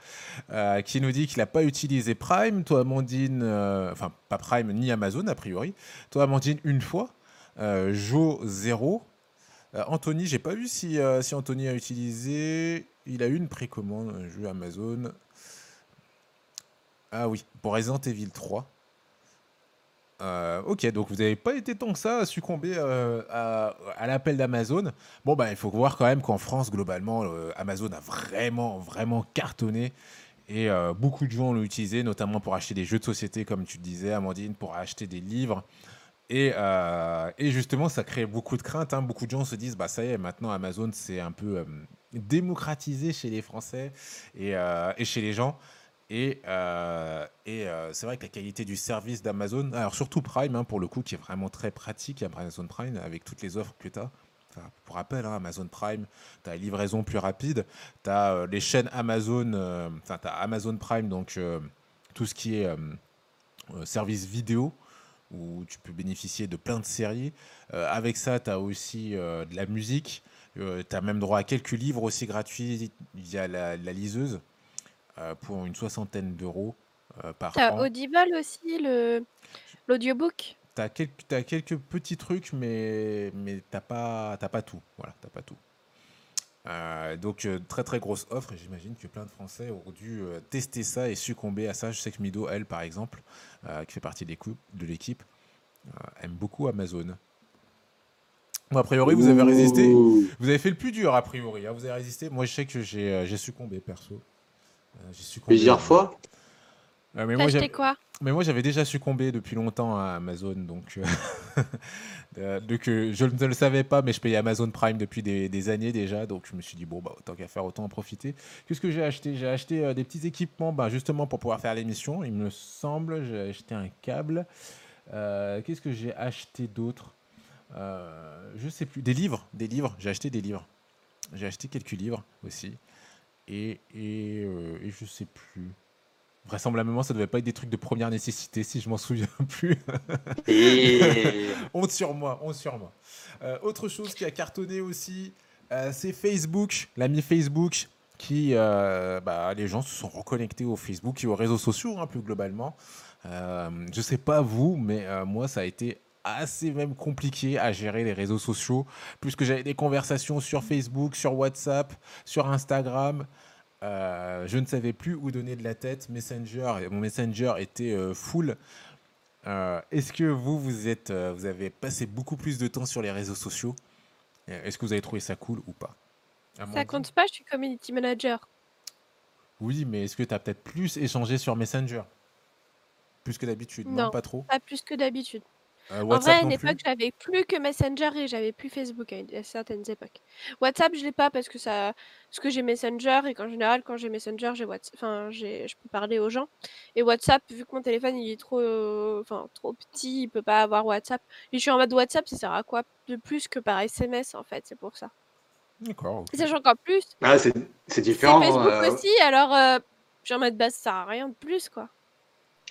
qui nous dit qu'il n'a pas utilisé Prime. Toi, Amandine, enfin, pas Prime ni Amazon a priori. Toi, Amandine, une fois. Jo, zéro. Anthony, j'ai pas vu si, si Anthony a utilisé. Il a eu une précommande, un jeu Amazon. Ah oui, pour Resident Evil 3. Euh, ok, donc vous n'avez pas été tant que ça à succomber euh, à, l'appel d'Amazon. Bon, bah, il faut voir quand même qu'en France, globalement, euh, Amazon a vraiment, vraiment cartonné. Et beaucoup de gens l'ont utilisé, notamment pour acheter des jeux de société, comme tu disais, Amandine, pour acheter des livres. Et, justement, ça crée beaucoup de craintes. Hein. Beaucoup de gens se disent, bah ça y est, maintenant Amazon, c'est un peu démocratisé chez les Français et chez les gens. Et, euh, euh, c'est vrai que la qualité du service d'Amazon, alors surtout Prime, hein, pour le coup, qui est vraiment très pratique, Amazon Prime, avec toutes les offres que tu as. pour rappel, hein, Amazon Prime, tu as livraison plus rapide, tu as euh, les chaînes Amazon, enfin, tu as Amazon Prime, donc tout ce qui est service vidéo, où tu peux bénéficier de plein de séries. avec ça, tu as aussi de la musique, tu as même droit à quelques livres aussi gratuits via la liseuse. Euh, pour une soixantaine d'euros euh, par T'as Audible aussi, le l'audiobook? Tu as quelques, quelques petits trucs, mais, mais t'as pas, t'as pas tout. Voilà, t'as pas tout. Euh, donc, très très grosse offre. Et j'imagine que plein de Français ont dû tester ça et succomber à ça. Je sais que Mido, elle, par exemple, qui fait partie de l'équipe, aime beaucoup Amazon. Bon, a priori, vous avez résisté. Vous avez fait le plus dur, a priori. Hein. Vous avez résisté. Moi, je sais que j'ai succombé, perso. Euh, Plusieurs fois euh, mais, moi, quoi mais moi, j'avais déjà succombé depuis longtemps à Amazon, donc, euh, je ne le savais pas, mais je payais Amazon Prime depuis des, années déjà, donc je me suis dit, bon, bah, autant qu'à faire, autant en profiter. Qu'est-ce que j'ai acheté? J'ai acheté des petits équipements, bah, justement pour pouvoir faire l'émission, il me semble. J'ai acheté un câble. Qu'est-ce que j'ai acheté d'autre? Euh, je sais plus. Des livres, des livres. J'ai acheté des livres. J'ai acheté quelques livres aussi. Et, et, euh, et je sais plus. Vraisemblablement, ça devait pas être des trucs de première nécessité, si je m'en souviens plus. Et honte sur moi, honte sur moi. Euh, autre chose qui a cartonné aussi, euh, c'est Facebook, l'ami Facebook, qui, euh, bah, les gens se sont reconnectés au Facebook et aux réseaux sociaux, hein, plus globalement. Je sais pas vous, mais moi, ça a été assez même compliqué à gérer les réseaux sociaux, puisque j'avais des conversations sur Facebook, sur WhatsApp, sur Instagram. Euh, je ne savais plus où donner de la tête. Messenger, mon Messenger était euh, full. Euh, Est-ce que vous, vous, êtes, vous avez passé beaucoup plus de temps sur les réseaux sociaux? Est-ce que vous avez trouvé ça cool ou pas? Ça compte pas, je suis community manager. Oui, mais est-ce que tu as peut-être plus échangé sur Messenger? Plus que d'habitude Non, Non, pas trop? pas plus que d'habitude. Euh, En WhatsApp vrai, à une non plus? époque, j'avais plus que Messenger et j'avais plus Facebook à, une- à certaines époques. WhatsApp, je l'ai pas parce que ça, parce que j'ai Messenger et qu'en général, quand j'ai Messenger, j'ai WhatsApp, enfin, j'ai, je peux parler aux gens. Et WhatsApp, vu que mon téléphone il est trop, euh, enfin, trop petit, il peut pas avoir WhatsApp. Et je suis en mode WhatsApp, ça sert à quoi de plus que par SMS en fait, c'est pour ça. D'accord, ok. Sachant qu'en plus, ah, c'est c'est c'est différent. Facebook euh, aussi, alors euh, je suis en mode bah ça sert à rien de plus quoi.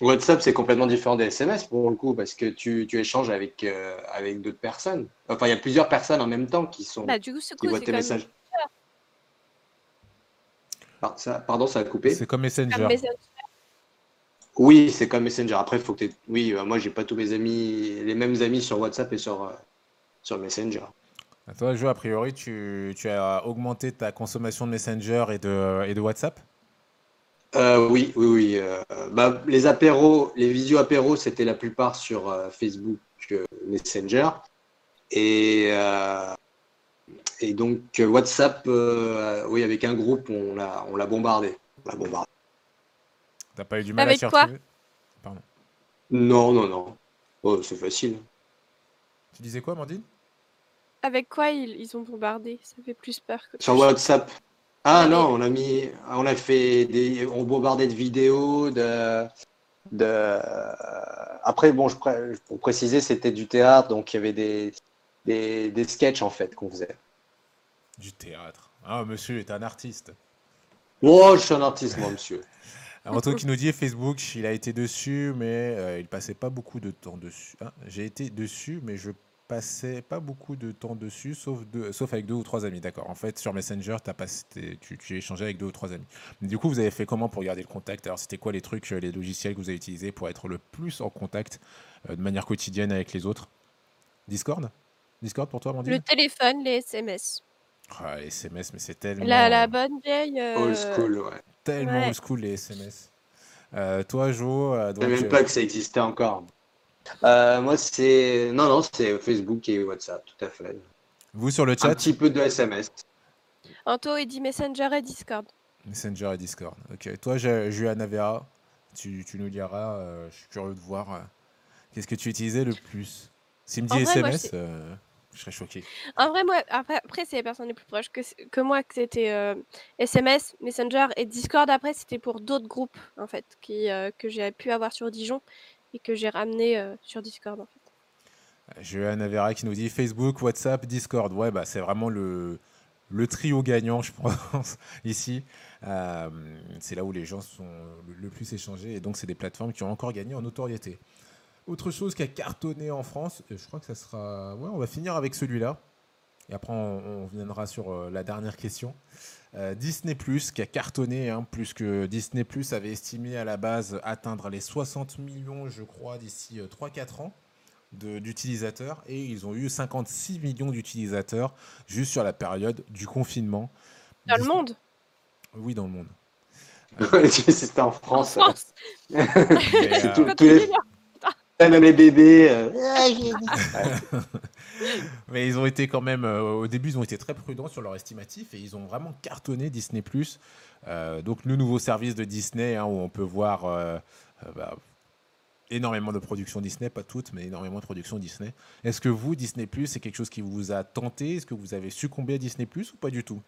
WhatsApp, c'est complètement différent des SMS pour le coup, parce que tu, tu échanges avec, euh, avec d'autres personnes. Enfin, il y a plusieurs personnes en même temps qui sont Bah du coup, c'est qui cool, voient tes messages. Ah, ça, pardon, ça a coupé. C'est comme Messenger. Oui, c'est comme Messenger. Après, faut que Oui, euh, moi, j'ai pas tous mes amis, les mêmes amis sur WhatsApp et sur, euh, sur Messenger. Toi, Jo, a priori, tu, tu as augmenté ta consommation de Messenger et de, et de WhatsApp? Euh, oui, oui, oui. euh, bah, les apéros, les visio apéros, c'était la plupart sur euh, Facebook euh, Messenger. Et, euh, et donc, euh, WhatsApp, euh, oui, avec un groupe, on l'a, on l'a bombardé. On l'a bombardé. T'as pas eu du mal à Avec t'y quoi Pardon. Non, non, non. Oh, c'est facile. Tu disais quoi, Amandine? Avec quoi ils, ils ont bombardé? Ça fait plus peur que Sur WhatsApp. Ah non, on a mis, on a fait des, on bombardait de vidéos, de, de. Après, bon, je pour préciser, c'était du théâtre, donc il y avait des, des, des sketchs en fait qu'on faisait. Du théâtre. Ah, monsieur est un artiste. Oh, je suis un artiste, moi, monsieur. Antoine qui nous dit Facebook, il a été dessus, mais euh, il passait pas beaucoup de temps dessus. Ah, J'ai été dessus, mais je passais pas beaucoup de temps dessus, sauf, deux- sauf avec deux ou trois amis. D'accord. En fait, sur Messenger, as passé, tu, tu échangeais avec deux ou trois amis. Mais du coup, vous avez fait comment pour garder le contact? Alors, c'était quoi les trucs, euh, les logiciels que vous avez utilisés pour être le plus en contact euh, de manière quotidienne avec les autres? Discord? Discord pour toi, Amandine? Le téléphone, les SMS. Ah, les SMS, mais c'est tellement, La, la bonne vieille. euh, Old school, ouais. tellement Ouais. old school les SMS. Euh, toi, Jo, euh, Je savais même euh, pas que ça existait encore. Euh, moi, c'est. Non, non, c'est Facebook et WhatsApp, tout à fait. vous sur le Un chat, petit peu de SMS. Anto, il dit Messenger et Discord. Messenger et Discord. Ok. Toi, Juliana Vera, tu, tu nous diras, euh, je suis curieux de voir, euh, qu'est-ce que tu utilisais le plus S'il me dit En vrai, moi, SMS, euh, je serais choqué. En vrai, moi, après, après c'est les personnes les plus proches que, que moi que c'était euh, SMS, Messenger et Discord. Après, c'était pour d'autres groupes, en fait, qui, euh, que j'ai pu avoir sur Dijon et que j'ai ramené euh, sur Discord, en fait. Juliana Vera qui nous dit Facebook, WhatsApp, Discord. Ouais, bah, c'est vraiment le, le trio gagnant, je pense, ici. Euh, c'est là où les gens sont le, plus échangés. Et donc, c'est des plateformes qui ont encore gagné en notoriété. Autre chose qui a cartonné en France, je crois que ça sera. Ouais, on va finir avec celui-là. Et après, on, viendra sur euh, la dernière question. Euh, Disney Plus qui a cartonné, hein, plus que Disney Plus avait estimé à la base atteindre les 60 millions, je crois, d'ici euh, 3-4 ans de- d'utilisateurs. Et ils ont eu 56 millions d'utilisateurs juste sur la période du confinement. Dans le monde? Oui, dans le monde. C'était en En France. France Mais, euh, tous les- délire. Même les bébés. Mais ils ont été quand même, euh, au début, ils ont été très prudents sur leur estimatif et ils ont vraiment cartonné Disney+. Euh, donc le nouveau service de Disney hein, où on peut voir euh, euh, bah, énormément de productions Disney, pas toutes, mais énormément de productions Disney. Est-ce que vous, Disney+, c'est quelque chose qui vous a tenté? Est-ce que vous avez succombé à Disney+, ou pas du tout?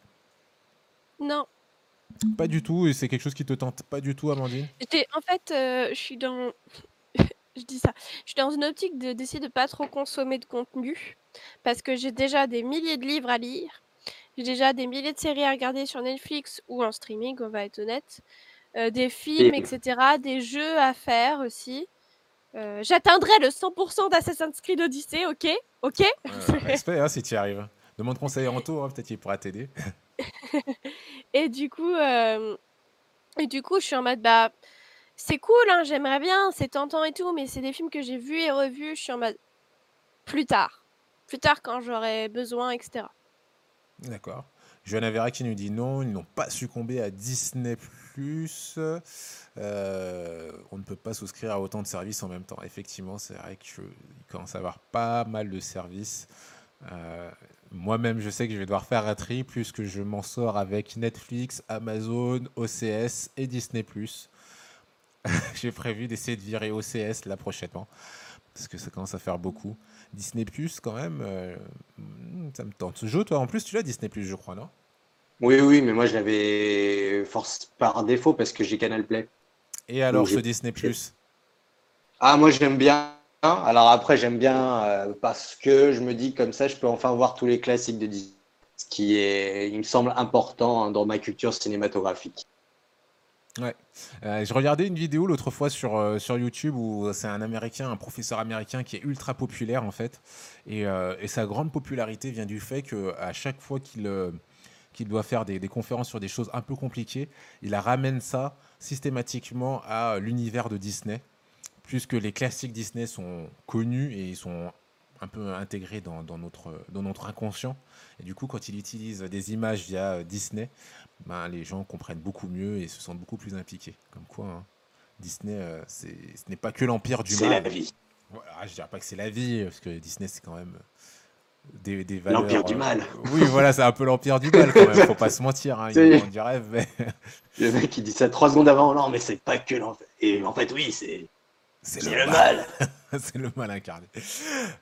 Non. Pas du tout, et c'est quelque chose qui te tente pas du tout, Amandine? En fait, euh, je suis dans. Je dis ça. Je suis dans une optique de- d'essayer de pas trop consommer de contenu. parce que j'ai déjà des milliers de livres à lire. J'ai déjà des milliers de séries à regarder sur Netflix ou en streaming, on va être honnête. Euh, des films, Et- etc. Des jeux à faire aussi. Euh, J'atteindrai le 100% d'Assassin's Creed Odyssey, ok? Ok? Euh, respect, hein, si tu y arrives. Demande conseil à Anto, hein, peut-être qu'il pourra t'aider. Et du coup, euh, et du coup, je suis en mode bah c'est cool, hein, j'aimerais bien, c'est tentant et tout, mais c'est des films que j'ai vus et revus. Je suis plus tard, plus tard quand j'aurai besoin, etc. D'accord. Johanna Vera qui nous dit non, ils n'ont pas succombé à Disney+. Euh, on ne peut pas souscrire à autant de services en même temps. Effectivement, c'est vrai qu'il commence à avoir pas mal de services. Euh, Moi-même, je sais que je vais devoir faire un tri puisque je m'en sors avec Netflix, Amazon, OCS et Disney+. J'ai prévu d'essayer de virer OCS là prochainement parce que ça commence à faire beaucoup. Disney+, quand même, euh, hmm, ça me tente. Ce jeu, toi, en plus, tu l'as Disney+, je crois, non? Oui, oui, mais moi je l'avais force par défaut parce que j'ai Canal Play. Et alors, Donc, ce Disney+, Ah, moi j'aime bien. Alors après, j'aime bien euh, parce que je me dis comme ça, je peux enfin voir tous les classiques de Disney. Ce qui est, il me semble important hein, dans ma culture cinématographique. Euh, je regardais une vidéo l'autre fois sur, euh, sur YouTube où c'est un américain, un professeur américain qui est ultra populaire en fait. Et, euh, sa grande popularité vient du fait qu'à chaque fois qu'il euh, qu'il doit faire des, des conférences sur des choses un peu compliquées, il ramène ça systématiquement à l'univers de Disney. Puisque les classiques Disney sont connus et ils sont un peu intégrés dans, dans notre, dans notre inconscient. Et du coup, quand il utilise des images via Disney, ben, les gens comprennent beaucoup mieux et se sentent beaucoup plus impliqués. Comme quoi, hein, Disney, euh, c'est- ce n'est pas que l'empire du C'est la mal. vie. Voilà, je dirais pas que c'est la vie, parce que Disney, c'est quand même euh, des, des valeurs. L'empire du euh, mal. Oui, voilà, c'est un peu l'empire du mal quand même. Faut pas se mentir. Hein, ils du rêve, mais Le mec qui dit ça trois secondes avant, non, mais c'est pas que l'enfer. Et en fait, oui, c'est c'est le le mal. mal. c'est le mal incarné.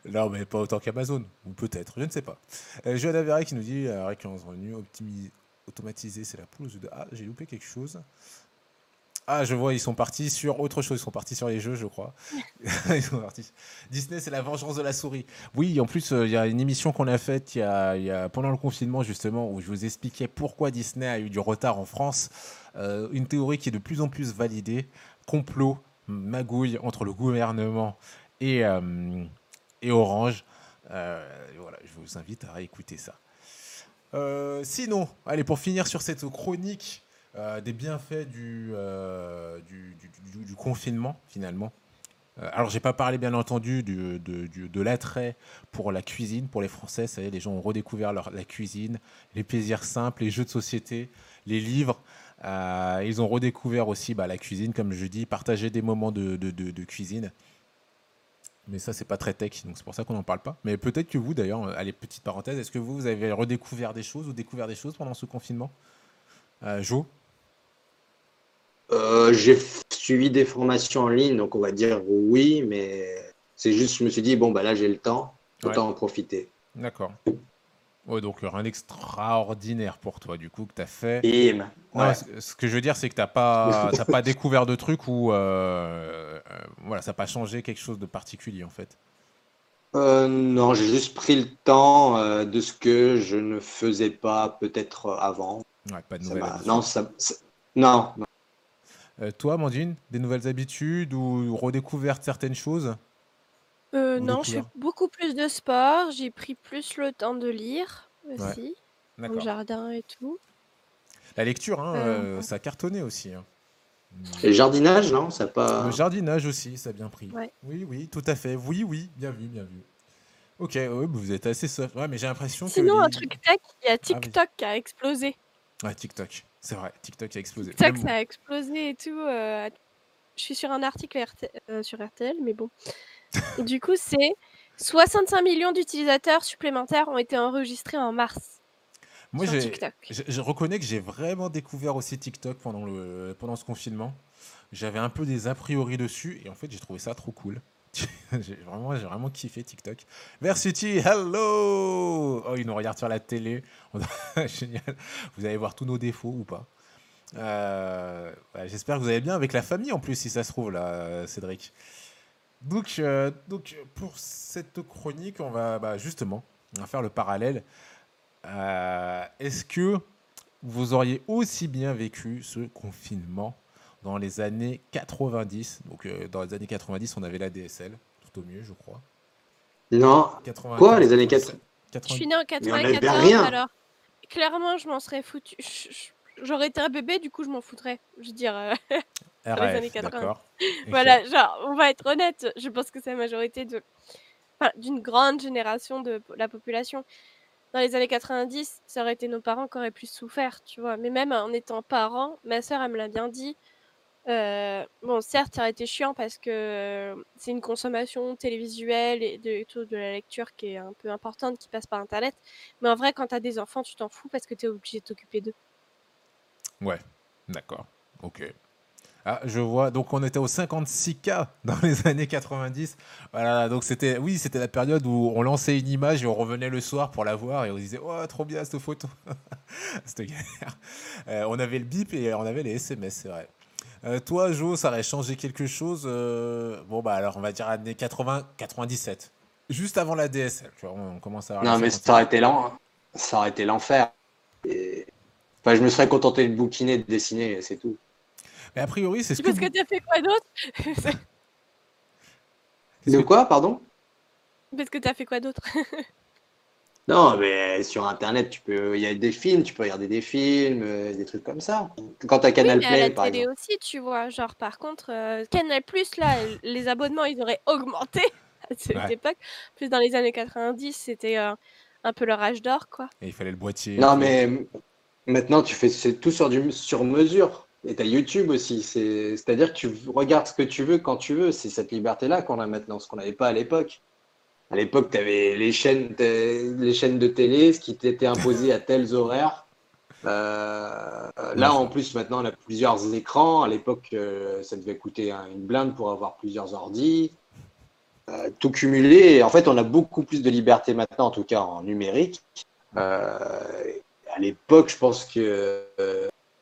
Non, mais pas autant qu'Amazon. Ou peut-être, je ne sais pas. Euh, Johanna Vera qui nous dit euh, récurrence revenue, optimi- automatisé, c'est la œufs de- Ah, j'ai loupé quelque chose. Ah, je vois, ils sont partis sur autre chose. Ils sont partis sur les jeux, je crois. ils sont partis. Disney, c'est la vengeance de la souris. Oui, en plus, euh, il y a une émission qu'on a faite il y a, y a- pendant le confinement, justement, où je vous expliquais pourquoi Disney a eu du retard en France. Euh, une théorie qui est de plus en plus validée. Complot, magouille entre le gouvernement et, euh, et Orange. Voilà, je vous invite à réécouter ça. Euh, sinon, allez, pour finir sur cette chronique euh, des bienfaits du, euh, confinement, finalement. Alors, j'ai pas parlé, bien entendu, du- de, l'attrait pour la cuisine, pour les Français. Ça y est, les gens ont redécouvert la cuisine, les plaisirs simples, les jeux de société, les livres. Ils ont redécouvert aussi bah, la cuisine, comme je dis, partager des moments de cuisine. Mais ça, c'est pas très tech, donc c'est pour ça qu'on n'en parle pas. Mais peut-être que vous, d'ailleurs, euh, allez, petite parenthèse, est-ce que vous, vous avez redécouvert des choses ou découvert des choses pendant ce confinement? Euh, Jo? Euh, j'ai suivi des formations en ligne, donc on va dire oui, mais c'est juste, je me suis dit, bon, bah là, j'ai le temps, autant en profiter. D'accord. Ouais, donc rien d'extraordinaire pour toi, du coup, que tu as fait. Bim. Non, Ouais. ce, que je veux dire, c'est que tu n'as pas, t'as pas découvert de trucs où euh, euh, voilà, ça n'a pas changé quelque chose de particulier, en fait. Euh, non, j'ai juste pris le temps euh, de ce que je ne faisais pas peut-être avant. Ouais, pas de nouvelles non, ça, ça- non, non. Euh, toi, Mandine, des nouvelles habitudes ou redécouvert certaines choses? Euh, Ou non, je fais beaucoup plus de sport. J'ai pris plus le temps de lire aussi, au D'accord. jardin et tout. La lecture, hein, Euh, euh, ça a cartonné aussi. hein. Et jardinage, non, ça a pas. Le jardinage aussi, ça a bien pris. Ouais. Oui, oui, tout à fait. Oui, oui, bien vu, bien vu. Ok, ouais, bah, vous êtes assez soft. Ouais, mais j'ai l'impression que. Sinon, les- un truc tech, il y a oui. TikTok qui a explosé. Ouais, TikTok. C'est vrai, TikTok a explosé. TikTok, Même- ça a explosé et tout. euh, Je suis sur un article RT euh, sur RTL, mais bon. Du coup, c'est 65 millions d'utilisateurs supplémentaires ont été enregistrés en mars Moi, sur. TikTok. Je, je reconnais que j'ai vraiment découvert aussi TikTok pendant, le, pendant ce confinement. J'avais un peu des a priori dessus et en fait j'ai trouvé ça trop cool. j'ai vraiment, j'ai vraiment kiffé TikTok. Versity, hello Oh, ils nous regardent sur la télé. Génial. Vous allez voir tous nos défauts ou pas. Euh, ouais, J'espère que vous allez bien avec la famille en plus, si ça se trouve, là, Cédric. Donc, euh, donc pour cette chronique, on va bah, justement on va faire le parallèle. Euh, est-ce que vous auriez aussi bien vécu ce confinement dans les années 90 Donc, euh, dans les années 90, on avait la DSL, tout au mieux, je crois. Non. 95, Quoi, les années 80 Je suis née en Mais on avait 94, rien. alors clairement, je m'en serais foutu. J'aurais été un bébé, du coup, je m'en foutrais. Je veux dire, euh, les années 80. d'accord. Ok. voilà, genre, on va être honnête, je pense que c'est la majorité de, enfin, d'une grande génération de la population. Dans les années 90, ça aurait été nos parents qui auraient plus souffert, tu vois. Mais même en étant parents, ma sœur, elle me l'a bien dit. euh, bon, certes, ça aurait été chiant parce que euh, c'est une consommation télévisuelle et de, de la lecture qui est un peu importante, qui passe par Internet. Mais en vrai, quand t'as des enfants, tu t'en fous parce que t'es obligé de t'occuper d'eux. Ouais, d'accord. Ok. Ah, je vois. Donc, on était au 56K dans les années 90. Voilà. Donc, c'était, oui, c'était la période où on lançait une image et on revenait le soir pour la voir et on disait, oh, trop bien cette photo. C'était galère. Euh, on avait le bip et on avait les SMS, c'est vrai. Euh, toi, Jo, ça aurait changé quelque chose. euh, Bon, bah, alors, on va dire années 80, 97. Juste avant la DSL. Tu vois, on commence à avoir Non, mais 56. ça aurait été l'en- ça aurait été l'enfer. Et- Enfin, je me serais contenté de bouquiner, de dessiner, c'est tout. Mais a priori, c'est ce que. parce que t'as fait quoi d'autre De quoi, pardon Parce que t'as fait quoi d'autre Non, mais sur Internet, tu peux, il y a des films, tu peux regarder des films, euh, des trucs comme ça. Quand t'as Canal oui, mais à la par télé exemple. aussi, tu vois. Genre, par contre, euh, Canal Plus, là, les abonnements, ils auraient augmenté à cette Ouais. époque. Plus dans les années 90, c'était euh, un peu leur âge d'or, quoi. Et il fallait le boîtier. Non, mais maintenant, tu fais c'est tout sur du sur mesure. Et t'as YouTube aussi. C'est, c'est-à-dire que tu regardes ce que tu veux quand tu veux. C'est cette liberté-là qu'on a maintenant, ce qu'on n'avait pas à l'époque. À l'époque, tu avais les chaînes, les chaînes de télé, ce qui t'était imposé à tels horaires. Euh, là, en plus, maintenant, on a plusieurs écrans. À l'époque, euh, ça devait coûter un- une blinde pour avoir plusieurs ordis. Euh, tout cumulé. En fait, on a beaucoup plus de liberté maintenant, en tout cas en numérique. À l'époque, je pense que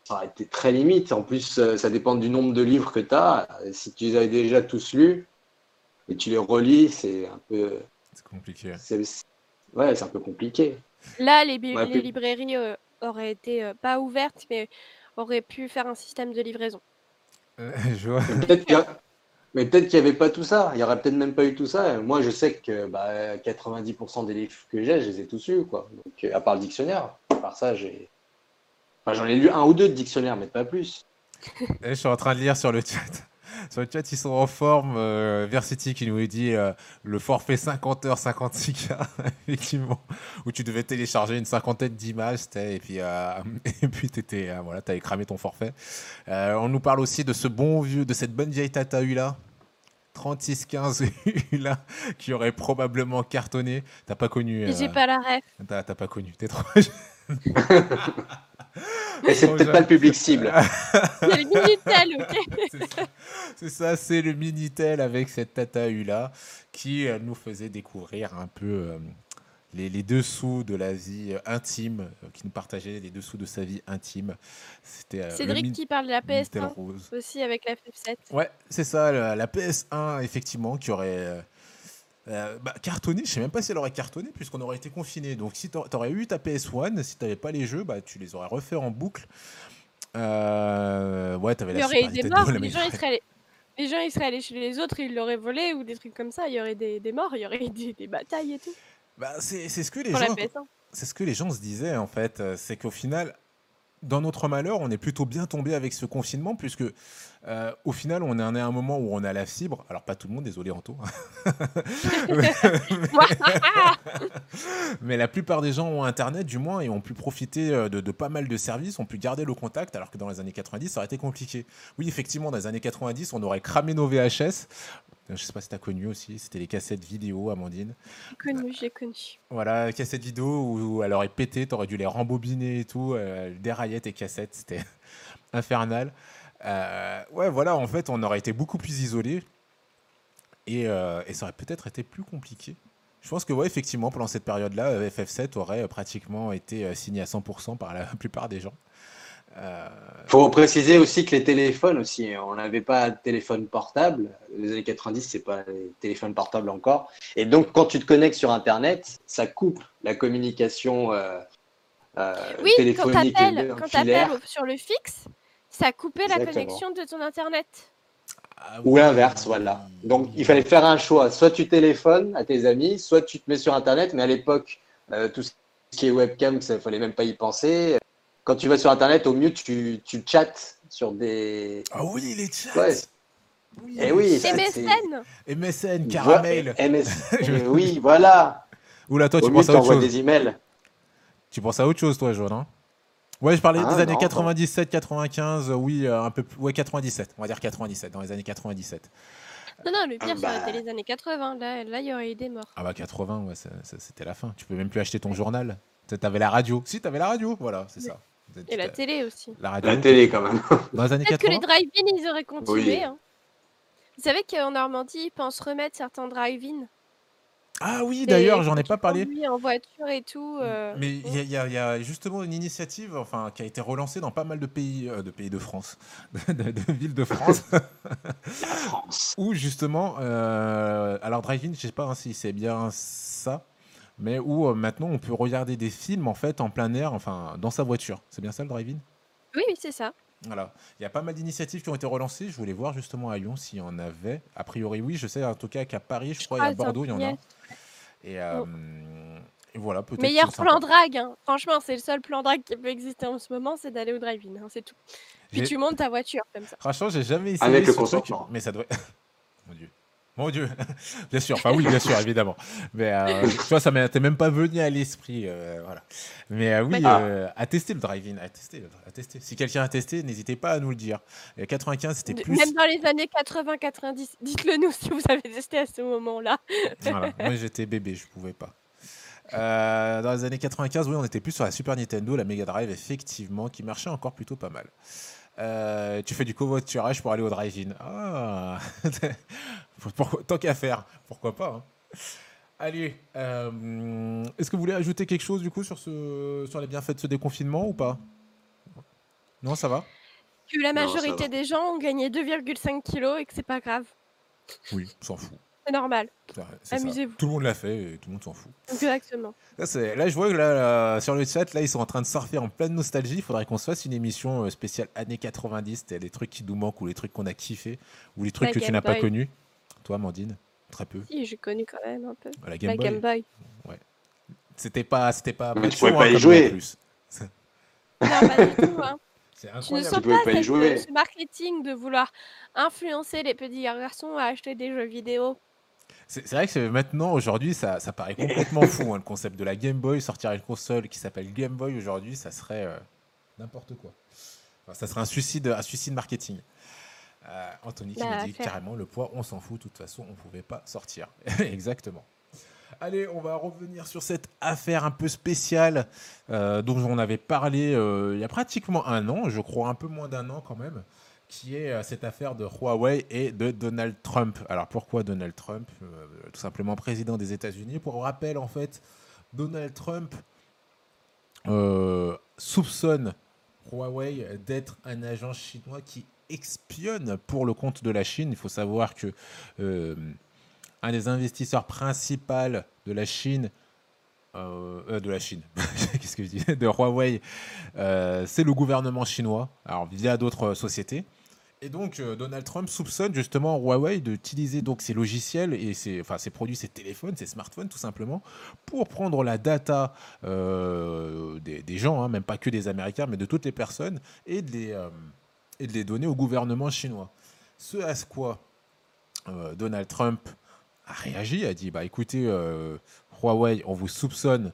ça aurait été très limite. En plus, euh, ça dépend du nombre de livres que tu as. Si tu les avais déjà tous lus et tu les relis, c'est un peu, C'est compliqué. c'est, ouais, c'est un peu compliqué. Là, les, bi- librairies euh, auraient été euh, pas ouvertes, mais auraient pu faire un système de livraison. Euh, je vois. Mais peut-être qu'il y a- mais peut-être qu'il n'y avait pas tout ça. Il n'y aurait peut-être même pas eu tout ça. Moi, je sais que bah, 90% des livres que j'ai, je les ai tous lus, quoi. Donc, euh, à part le dictionnaire. À part ça, j'ai. Enfin, j'en ai lu un ou deux de dictionnaire, mais pas plus. Eh, Je suis en train de lire sur le chat. Sur le chat, ils sont en forme. euh, Versity qui nous dit euh, le forfait 50 heures 56K, effectivement, où tu devais télécharger une cinquantaine d'images, et puis euh, et puis t'étais, euh, voilà, t'avais cramé ton forfait. Euh, on nous parle aussi de ce bon vieux, de cette bonne vieille Tata Ula. 3615 Ula qui aurait probablement cartonné. T'as pas connu. J'ai pas la ref. T'as, t'as pas connu. T'es trop. Et c'est Trop peut-être pas le public cible. C'est le Minitel, ok c'est ça, c'est le Minitel avec cette Tata Ula qui euh, nous faisait découvrir un peu euh, les, les dessous de la vie euh, intime, euh, qui nous partageait les dessous de sa vie intime. C'était euh, Cédric qui parle de la Minitel PS1 rose. aussi avec la FF7. Ouais, c'est ça, la, la PS1, effectivement, qui aurait euh, bah, cartonné. Je sais même pas si elle aurait cartonné, puisqu'on aurait été confiné. Donc, si tu aurais eu ta PS1, si tu n'avais pas les jeux, bah, tu les aurais refaits en boucle. Euh, ouais, tu avais Il y la aurait eu des morts, la les gens, ils allés... les gens ils seraient allés chez les autres, ils l'auraient volé ou des trucs comme ça, il y aurait des, des morts, il y aurait des, des batailles et tout. Bah, c'est ce que les Pour la gens PS1. c'est ce que les gens se disaient en fait, c'est qu'au final, dans notre malheur, on est plutôt bien tombé avec ce confinement, puisque euh, au final, on est à un moment où on a la fibre. Alors pas tout le monde, désolé Anto, mais la plupart des gens ont Internet du moins et ont pu profiter euh, de, de pas mal de services, ont pu garder le contact, alors que dans les années 90, ça aurait été compliqué. Oui, effectivement, dans les années 90, on aurait cramé nos VHS. Je sais pas si tu as connu aussi, c'était les cassettes vidéo, Amandine. J'ai connu, j'ai connu. Voilà, cassette vidéo où, où elle aurait pété, t'aurais dû les rembobiner et tout, euh, elle déraillait tes cassettes, c'était infernal. Euh, ouais, voilà, en fait, on aurait été beaucoup plus isolés et, euh, et ça aurait peut-être été plus compliqué. Je pense que, ouais, effectivement, pendant cette période-là, euh, FF7 aurait euh, pratiquement été signé à 100% par la plupart des gens. Euh, faut préciser aussi que les téléphones aussi, on n'avait pas de téléphone portable. Les années 90, c'est pas les téléphones portables encore. Et donc, quand tu te connectes sur Internet, ça coupe la communication euh, euh, oui, téléphonique quand tu appelles sur le fixe, ça coupait la connexion de ton Internet. Ah Ou l'inverse, voilà. Donc, il fallait faire un choix. Soit tu téléphones à tes amis, soit tu te mets sur Internet. Mais à l'époque, tout ce qui est webcam, il fallait même pas y penser quand tu vas sur Internet, au mieux, tu, tu chattes sur des. Ah oui, les chats ouais. Oui, Et oui, MSN MSN, caramel MSN, Oui, voilà Oula, toi, tu penses à autre chose. des emails. Tu penses à autre chose, toi, Jaune hein Ouais, je parlais des ah, années 97, 95, oui, euh, un peu plus. Ouais, 97, on va dire 97, dans les années 97. Non, non, le pire, ah, ça aurait été bah. les années 80. Là, là, il y aurait eu des morts. Ah bah 80, ouais, c'était la fin. Tu peux même plus acheter ton journal. T'avais la radio. Si, t'avais la radio, voilà, c'est ça. Et la télé aussi. La, télé quand même. Dans les années Peut-être que les drive-in, ils auraient continué. Hein. Vous savez qu'en Normandie, ils pensent remettre certains drive-in. Ah oui, d'ailleurs, j'en ai pas parlé. En voiture et tout. Euh, Mais il y, a justement une initiative, enfin, qui a été relancée dans pas mal de pays, euh, de pays de France, de, villes de France, où justement, euh, alors drive-in, je sais pas hein, si c'est bien ça, mais où euh, maintenant on peut regarder des films en fait en plein air, enfin dans sa voiture. C'est bien ça le drive-in? Oui, c'est ça. Voilà. Il y a pas mal d'initiatives qui ont été relancées. Je voulais voir justement à Lyon s'il y en avait. A priori, oui. Je sais en tout cas qu'à Paris, je crois, et à Bordeaux, il y en a. Euh, oh. Et, voilà, peut-être. Meilleur plan drag. Hein. Franchement, c'est le seul plan drag qui peut exister en ce moment, c'est d'aller au drive-in. Hein, c'est tout. Puis tu montes ta voiture comme ça. Franchement, j'ai jamais essayé Avec le consentement. mais ça doit. Mon Dieu. Mon Dieu, bien sûr. Enfin oui, bien sûr, évidemment. Mais euh, tu vois, ça m'était même pas venu à l'esprit, euh, voilà. Mais euh, oui, à tester le drive-in, à tester, à tester. Si quelqu'un a testé, n'hésitez pas à nous le dire. 95, c'était plus. Même dans les années 80-90, dites-le nous si vous avez testé à ce moment-là. voilà. Moi, j'étais bébé, je pouvais pas. dans les années 95, oui, on était plus sur la Super Nintendo, la Mega Drive, effectivement, qui marchait encore plutôt pas mal. tu fais du covoiturage pour aller au drive-in. Ah tant qu'à faire, pourquoi pas. Hein. Allez, euh, est-ce que vous voulez ajouter quelque chose du coup sur, ce, sur les bienfaits de ce déconfinement ou pas? Non, ça va? Que la majorité des gens ont gagné 2,5 kilos et que c'est pas grave. Oui, s'en fout. C'est normal. Amusez-vous. Tout le monde l'a fait et tout le monde s'en fout. Exactement. Là, là, je vois que là, sur le chat, là, ils sont en train de surfer en pleine nostalgie. Il faudrait qu'on se fasse une émission euh, spéciale années 90. Il des trucs qui nous manquent ou les trucs qu'on a kiffé ou les trucs que tu n'as pas connus. Toi, Amandine? Très peu. Si, j'ai connu quand même un peu. La Game Boy. Ouais. C'était pas, c'était pas. Mais tu pouvais pas y jouer. Plus. non, pas du tout. Hein. C'est incroyable. Ne sens pas, pas jouer. ce marketing de vouloir influencer les petits garçons à acheter des jeux vidéo. C'est vrai que maintenant, aujourd'hui, ça, ça, paraît complètement fou. Hein, le concept de la Game Boy, sortir une console qui s'appelle Game Boy aujourd'hui, ça serait euh, n'importe quoi. ça serait un suicide, un suicide marketing. Euh, Anthony qui bah, nous dit carrément le poids, on s'en fout, de toute façon, on ne pouvait pas sortir. Exactement. Allez, on va revenir sur cette affaire un peu spéciale euh, dont on avait parlé euh, il y a pratiquement un an, je crois un peu moins d'un an quand même, qui est cette affaire de Huawei et de Donald Trump. Alors pourquoi Donald Trump Tout simplement président des États-Unis? Pour rappel, en fait, Donald Trump soupçonne Huawei d'être un agent chinois qui expionne pour le compte de la Chine. Il faut savoir que euh, un des investisseurs principaux de la Chine, euh, euh, de la Chine, qu'est-ce que je dis, de Huawei, c'est le gouvernement chinois, alors via d'autres sociétés. Et donc Donald Trump soupçonne justement Huawei d'utiliser donc ses logiciels et ses, enfin ses produits, ses téléphones, ses smartphones tout simplement pour prendre la data des, gens, hein, même pas que des Américains, mais de toutes les personnes et de les et de les donner au gouvernement chinois. Ce à quoi euh, Donald Trump a réagi, a dit bah écoutez, euh, Huawei, on vous soupçonne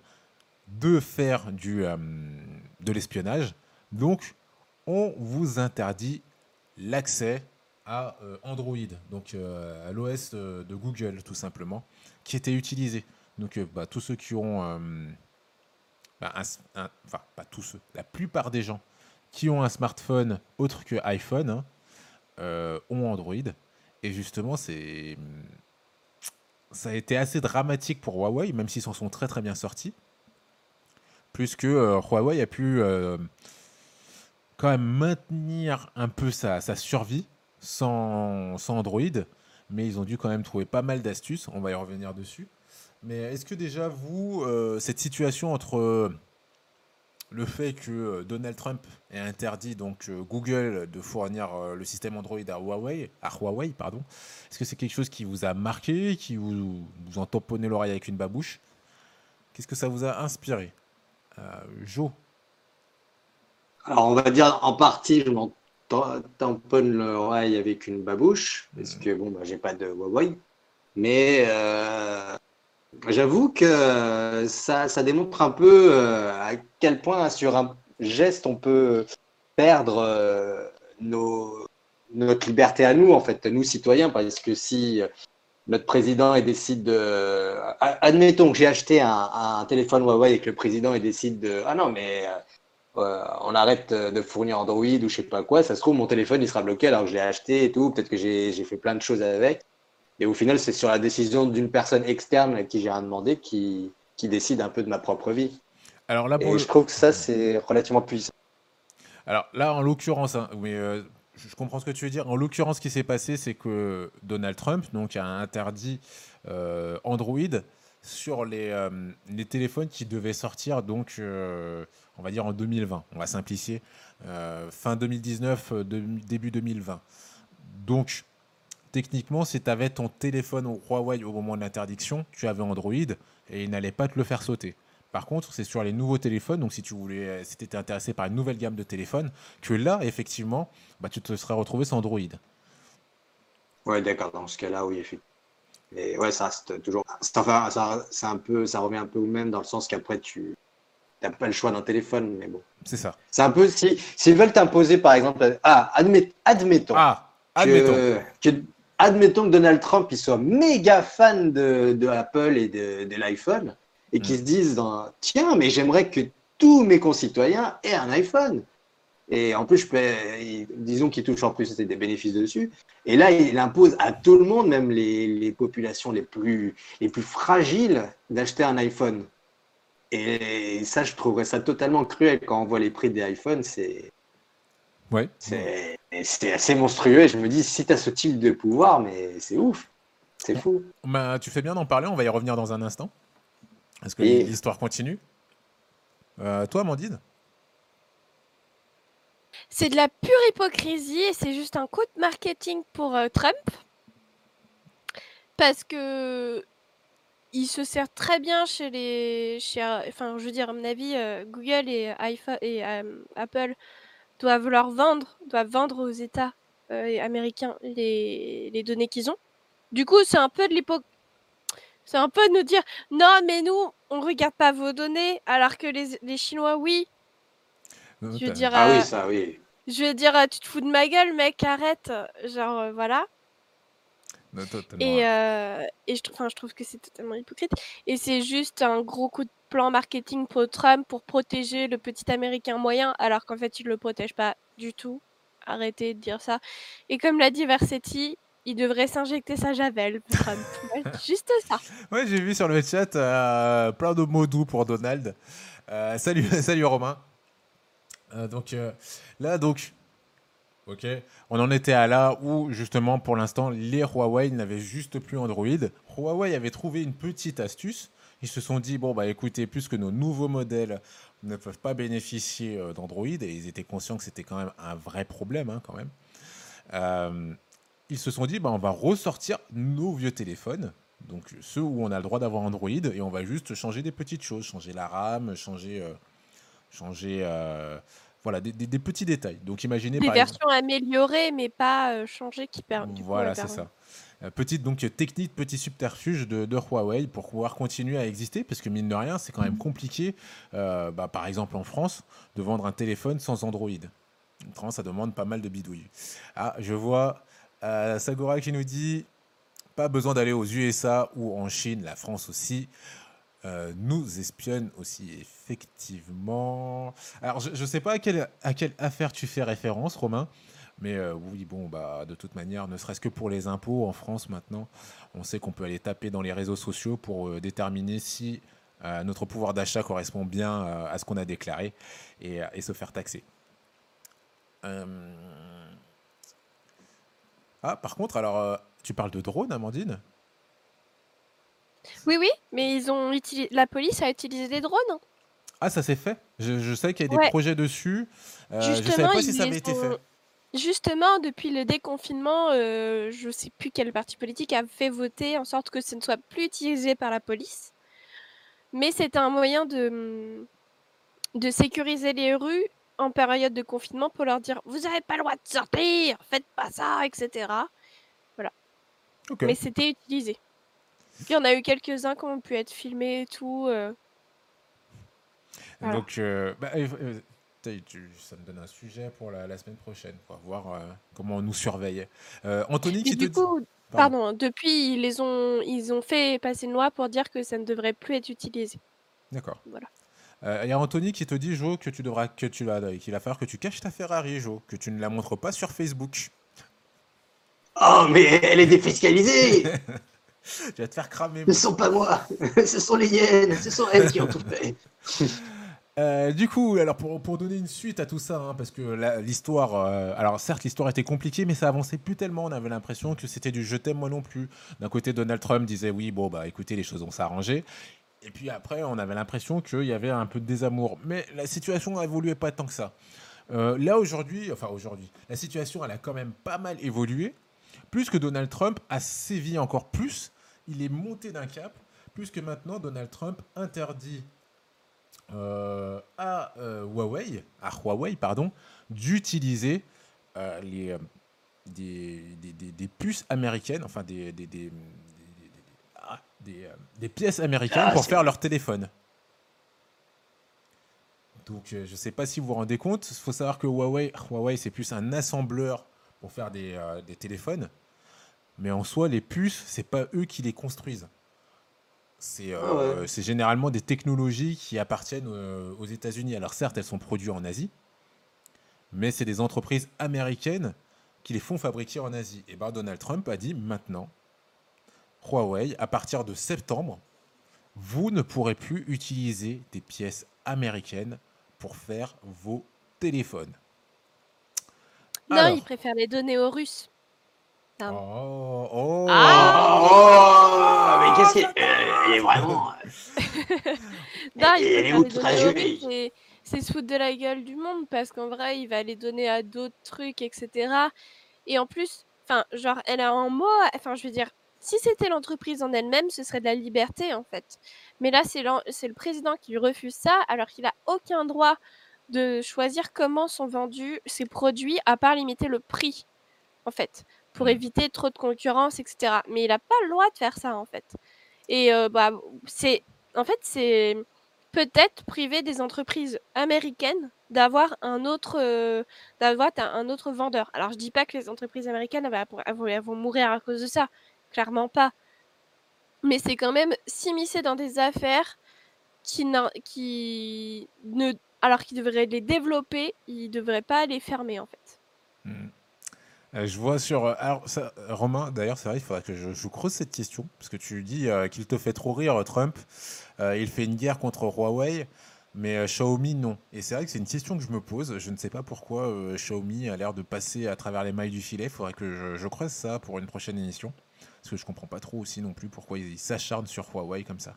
de faire du, euh, de l'espionnage, donc on vous interdit l'accès à Android, donc à l'OS de Google tout simplement, qui était utilisé. Donc bah, tous ceux qui ont, bah, enfin pas tous ceux, la plupart des gens qui ont un smartphone autre que iPhone hein, euh, ont Android. Et justement, c'est ça a été assez dramatique pour Huawei, même s'ils s'en sont très très bien sortis. Puisque euh, Huawei a pu, euh, quand même maintenir un peu sa, sa survie sans, sans Android, mais ils ont dû quand même trouver pas mal d'astuces. On va y revenir dessus. Mais est-ce que déjà, vous, cette situation entre le fait que euh, Donald Trump ait interdit donc Google de fournir le système Android à Huawei, à Huawei pardon, est-ce que c'est quelque chose qui vous a marqué, qui vous, vous en tamponnez l'oreille avec une babouche? Qu'est-ce que ça vous a inspiré? Joe. Alors, on va dire en partie, je m'en tamponne l'oreille avec une babouche, parce que bon, bah, j'ai pas de Huawei. Mais J'avoue que ça, ça, démontre un peu euh, à quel point sur un geste on peut perdre euh, notre liberté à nous, en fait, nous citoyens, parce que si notre président décide de... Admettons que j'ai acheté un, téléphone Huawei et que le président décide de... Ah non, mais euh, on arrête de fournir Android ou je sais pas quoi, ça se trouve mon téléphone il sera bloqué alors que je l'ai acheté et tout, peut-être que j'ai fait plein de choses avec. Et au final, c'est sur la décision d'une personne externe à qui j'ai rien demandé qui, qui décide un peu de ma propre vie. Alors là, Et je trouve que ça, c'est relativement puissant. Alors là, en l'occurrence, hein, mais euh, je comprends ce que tu veux dire. En l'occurrence, ce qui s'est passé, c'est que Donald Trump donc, a interdit euh, Android sur les, euh, les, téléphones qui devaient sortir, donc, on va dire en 2020. On va simplifier. fin 2019, début 2020. Donc, techniquement, si tu avais ton téléphone au Huawei au moment de l'interdiction, tu avais Android et il n'allait pas te le faire sauter. Par contre, c'est sur les nouveaux téléphones, donc si tu voulais, si étais intéressé par une nouvelle gamme de téléphones, que là, effectivement, bah, tu te serais retrouvé sans Android. Ouais, d'accord. Dans ce cas-là, oui, effectivement. Mais ouais, ça reste toujours. Enfin, ça, c'est un peu, ça revient un peu au même dans le sens qu'après, tu n'as pas le choix d'un téléphone, mais bon. C'est ça. C'est un peu si s'ils veulent t'imposer, par exemple, ah, admettons. Ah, admettons admettons que Donald Trump il soit méga fan de, Apple et de, l'iPhone et qu'il mm. se dise tiens mais j'aimerais que tous mes concitoyens aient un iPhone. Et en plus je peux, disons qu'il touche en plus des bénéfices dessus. Et là il impose à tout le monde même les, populations les plus les plus fragiles d'acheter un iPhone. Et ça je trouverais ça totalement cruel quand on voit les prix des iPhones c'est Ouais. C'est assez monstrueux. Et je me dis, si tu as ce type de pouvoir, mais c'est ouf. C'est fou. Bah, tu fais bien d'en parler. On va y revenir dans un instant. Est-ce que l'histoire continue? Euh, Toi, Amandine? C'est de la pure hypocrisie et c'est juste un coup de marketing pour euh, Trump. Parce que il se sert très bien chez les. Chez, enfin, je veux dire, à mon avis, euh, Google et, iPhone, et Apple doivent leur vendre, doivent vendre aux États euh, américains les, les données qu'ils ont. Du coup, c'est un peu de l'époque. C'est un peu de nous dire non, mais nous, on regarde pas vos données, alors que les, les Chinois, oui. Je veux dire, ah oui, euh, ça, oui. Je veux dire, euh, tu te fous de ma gueule, mec, arrête. Genre, voilà. et, et je, trouve, je trouve que c'est totalement hypocrite. Et c'est juste un gros coup de plan marketing pour Trump pour protéger le petit américain moyen, alors qu'en fait, il ne le protège pas du tout. Arrêtez de dire ça. Et comme l'a dit Versetti, il devrait s'injecter sa javel, Trump. juste ça. Ouais, j'ai vu sur le chat euh, plein de mots doux pour Donald. Euh, salut, salut Romain. Euh, donc là, donc, ok, on en était à là où justement, pour l'instant, les Huawei n'avaient juste plus Android. Huawei avait trouvé une petite astuce ils se sont dit, bon, bah écoutez, puisque nos nouveaux modèles ne peuvent pas bénéficier euh, d'Android, et ils étaient conscients que c'était quand même un vrai problème, hein, quand même, euh, ils se sont dit, bah, on va ressortir nos vieux téléphones, donc ceux où on a le droit d'avoir Android, et on va juste changer des petites choses, changer la RAM, changer... Euh, changer voilà, des, petits détails. Donc imaginez... Des versions améliorées, mais pas changées qui perdent. Voilà, c'est ça. Euh, petite donc technique, petit subterfuge de, Huawei pour pouvoir continuer à exister, parce que mine de rien, c'est quand même compliqué, euh, bah, par exemple en France, de vendre un téléphone sans Android. ça demande pas mal de bidouilles. Ah, je vois euh, Sagora qui nous dit pas besoin d'aller aux USA ou en Chine, la France aussi. nous espionne aussi, effectivement. Alors, je ne sais pas à quelle, à quelle affaire tu fais référence, Romain, mais euh, oui, bon, bah, de toute manière, ne serait-ce que pour les impôts en France maintenant, on sait qu'on peut aller taper dans les réseaux sociaux pour euh, déterminer si euh, notre pouvoir d'achat correspond bien à ce qu'on a déclaré et, se faire taxer. Ah, par contre, alors, tu parles de drone, Amandine? Oui, oui, mais ils ont utilisé... la police a utilisé des drones. hein. Ah, ça s'est fait? Je, je sais qu'il y a des projets dessus. Je savais Justement, pas si ça avait été ont- fait. Justement, depuis le déconfinement, euh, je sais plus quel parti politique a fait voter en sorte que ce ne soit plus utilisé par la police. Mais c'est un moyen de, de sécuriser les rues en période de confinement pour leur dire vous n'avez pas le droit de sortir, faites pas ça, etc. Ok. Mais c'était utilisé. Il y en a eu quelques-uns qui ont pu être filmés et tout. euh. Voilà. Donc, euh, bah, tu- ça me donne un sujet pour la, la semaine prochaine, pour voir euh, comment on nous surveille. Euh, Anthony qui te dit. Pardon. pardon, depuis, ils, les ont, ils ont fait passer une loi pour dire que ça ne devrait plus être utilisé. D'accord. Voilà. Euh, Il y a Anthony qui te dit, Jo, que tu devras, que tu vas, qu'il va falloir que tu caches ta Ferrari, Jo, que tu ne la montres pas sur Facebook. Oh, mais elle est défiscalisée tu vas te faire cramer. Ce mon sont pas moi, ce sont les hyènes, ce sont elles qui ont tout fait. Euh, du coup, alors pour, pour donner une suite à tout ça, hein, parce que l'histoire, euh, alors certes l'histoire était compliquée, mais ça avançait plus tellement. On avait l'impression que c'était du je t'aime moi non plus. D'un côté, Donald Trump disait oui, bon bah écoutez, les choses vont s'arranger. Et puis après, on avait l'impression qu'il y avait un peu de désamour. Mais la situation évoluait pas tant que ça. Euh, là aujourd'hui, enfin aujourd'hui, la situation elle a quand même pas mal évolué. Plus que Donald Trump a sévi encore plus, il est monté d'un cap. Plus que maintenant, Donald Trump interdit euh, à euh, Huawei, à Huawei pardon, d'utiliser euh, les, des, des- des- des puces américaines, enfin des, des, ah, pièces américaines Ah, pour faire leur téléphone. Donc je ne sais pas si vous vous rendez compte, il faut savoir que Huawei, Huawei c'est plus un assembleur pour faire des, des téléphones, mais en soi les puces, c'est pas eux qui les construisent. C'est euh, Ah ouais. c'est généralement des technologies qui appartiennent euh, aux États-Unis. Alors certes, elles sont produites en Asie, mais c'est des entreprises américaines qui les font fabriquer en Asie. Et ben Donald Trump a dit maintenant, Huawei, à partir de septembre, vous ne pourrez plus utiliser des pièces américaines pour faire vos téléphones. Non, Alors. ils préfèrent les donner aux Russes. Ah. Oh, oh. Ah. Oh, mais qu'est-ce qu'elle euh, elle est vraiment. Non, Elle- il est et c'est se foutre de la gueule du monde parce qu'en vrai, il va les donner à d'autres trucs, etc. Et en plus, enfin, genre, elle a un mot, enfin, je veux dire, si c'était l'entreprise en elle-même, ce serait de la liberté, en fait. Mais là, c'est le président qui refuse ça, alors qu'il a aucun droit de choisir comment sont vendus ses produits, à part limiter le prix, en fait, pour éviter trop de concurrence, etc. Mais il n'a pas le droit de faire ça, en fait. Et euh, bah, c'est, en fait, c'est peut-être priver des entreprises américaines d'avoir un autre, euh, un autre vendeur. Alors, je dis pas que les entreprises américaines vont, elles vont- mourir à cause de ça, clairement pas. Mais c'est quand même s'immiscer dans des affaires qui, qui ne, alors qu'ils devraient les développer, ils devraient pas les fermer en fait. Hmm. Euh, je vois sur. euh, alors, Romain, d'ailleurs, c'est vrai, il faudrait que je, creuse cette question. Parce que tu dis euh, qu'il te fait trop rire, Trump. Il fait une guerre contre Huawei, mais Xiaomi, non. Et c'est vrai que c'est une question que je me pose. Je ne sais pas pourquoi Xiaomi a l'air de passer à travers les mailles du filet. Il faudrait que je, creuse ça pour une prochaine émission. Parce que je comprends pas trop aussi non plus pourquoi ils s'acharnent sur Huawei comme ça.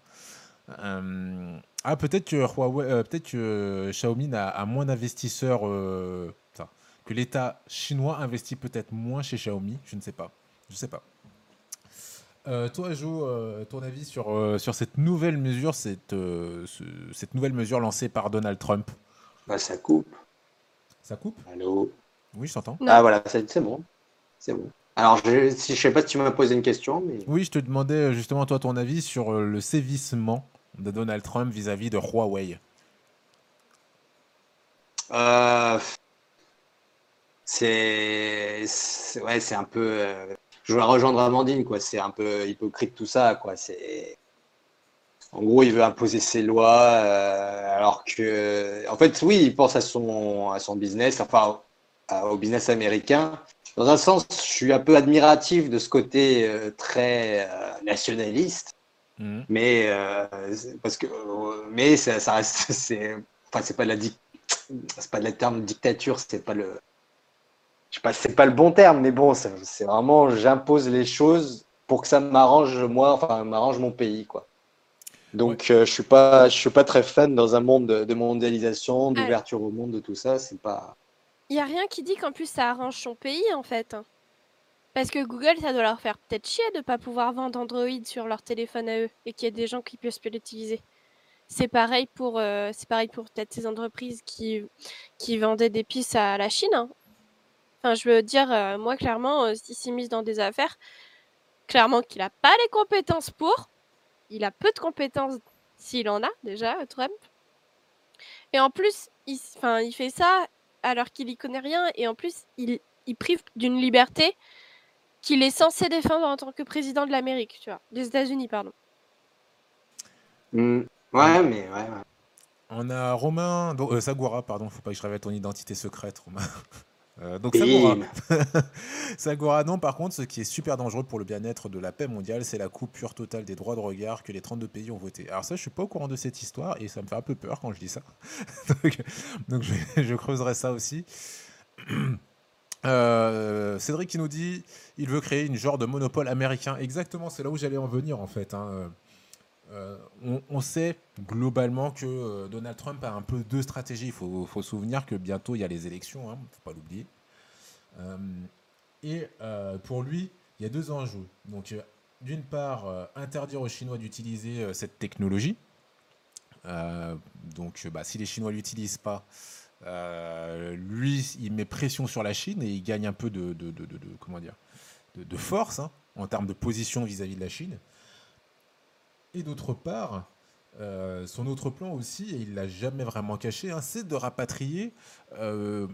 Ah, peut-être que Huawei, peut-être que Xiaomi a moins d'investisseurs. Que l'État chinois investit peut-être moins chez Xiaomi. Je ne sais pas. Je sais pas. Euh, toi, Jo, euh, ton avis sur, euh, sur cette nouvelle mesure, cette, euh, ce- cette nouvelle mesure lancée par Donald Trump? Bah, ça coupe. Ça coupe? Allô? Oui, je t'entends. Ah, voilà, c'est c'est bon. C'est bon. Alors, je, si, je sais pas si tu m'as posé une question, mais. Oui, je te demandais justement, toi, ton avis sur le sévissement de Donald Trump vis-à-vis de Huawei. C'est ouais, c'est un peu. euh, je vais rejoindre Amandine, quoi. C'est un peu hypocrite tout ça, quoi. C'est en gros, il veut imposer ses lois, euh, alors que, en fait, oui, il pense à son à son business, enfin au business américain. Dans un sens, je suis un peu admiratif de ce côté euh, très nationaliste. Mhm. Mais parce que mais ça, ça reste c'est enfin c'est pas de la c'est pas de la terme dictature c'est pas le je sais pas, c'est pas le bon terme, mais bon, c'est vraiment, j'impose les choses pour que ça m'arrange moi, enfin, m'arrange mon pays, quoi. Donc, euh, je suis pas, je suis pas très fan dans un monde de, mondialisation, d'ouverture au monde, de tout ça. C'est pas. Il y a rien qui dit qu'en plus ça arrange son pays, en fait. Parce que Google, ça doit leur faire peut-être chier de pas pouvoir vendre Android sur leur téléphone à eux et qu'il y ait des gens qui puissent l'utiliser. C'est pareil pour, euh, c'est pareil pour peut-être ces entreprises qui, qui vendaient des pistes à la Chine. Hein. Enfin, je veux dire, euh, moi, clairement, euh, s'il s'est mis dans des affaires, clairement qu'il n'a pas les compétences pour. Il a peu de compétences s'il en a déjà, Trump. Et en plus, il, enfin, il fait ça alors qu'il y connaît rien et en plus, il, il prive d'une liberté qu'il est censé défendre en tant que président de l'Amérique, tu vois, des États-Unis, pardon. Mmh. Ouais, mais ouais, On a Romain, donc, euh, Sagura, pardon, faut pas que je révèle ton identité secrète, Romain. Euh, donc Sagura. non, par contre, ce qui est super dangereux pour le bien-être de la paix mondiale, c'est la coupure totale des droits de regard que les 32 pays ont voté. Alors ça, je suis pas au courant de cette histoire et ça me fait un peu peur quand je dis ça. donc, je, creuserai ça aussi. Euh, Cédric qui nous dit il veut créer une genre de monopole américain. Exactement, c'est là où j'allais en venir en fait. Hein. Euh, on, sait globalement que euh, Donald Trump a un peu deux stratégies. Il faut, se souvenir que bientôt il y a les élections, il hein, ne faut pas l'oublier. et pour lui, il y a deux enjeux. Donc, d'une part, interdire aux Chinois d'utiliser cette technologie. donc, bah, si les Chinois l'utilisent pas, euh, lui, il met pression sur la Chine et il gagne un peu de, comment dire, de, force hein, en termes de position vis-à-vis de la Chine. Et d'autre part, euh, son autre plan aussi, et il l'a jamais vraiment caché, hein, c'est de rapatrier euh,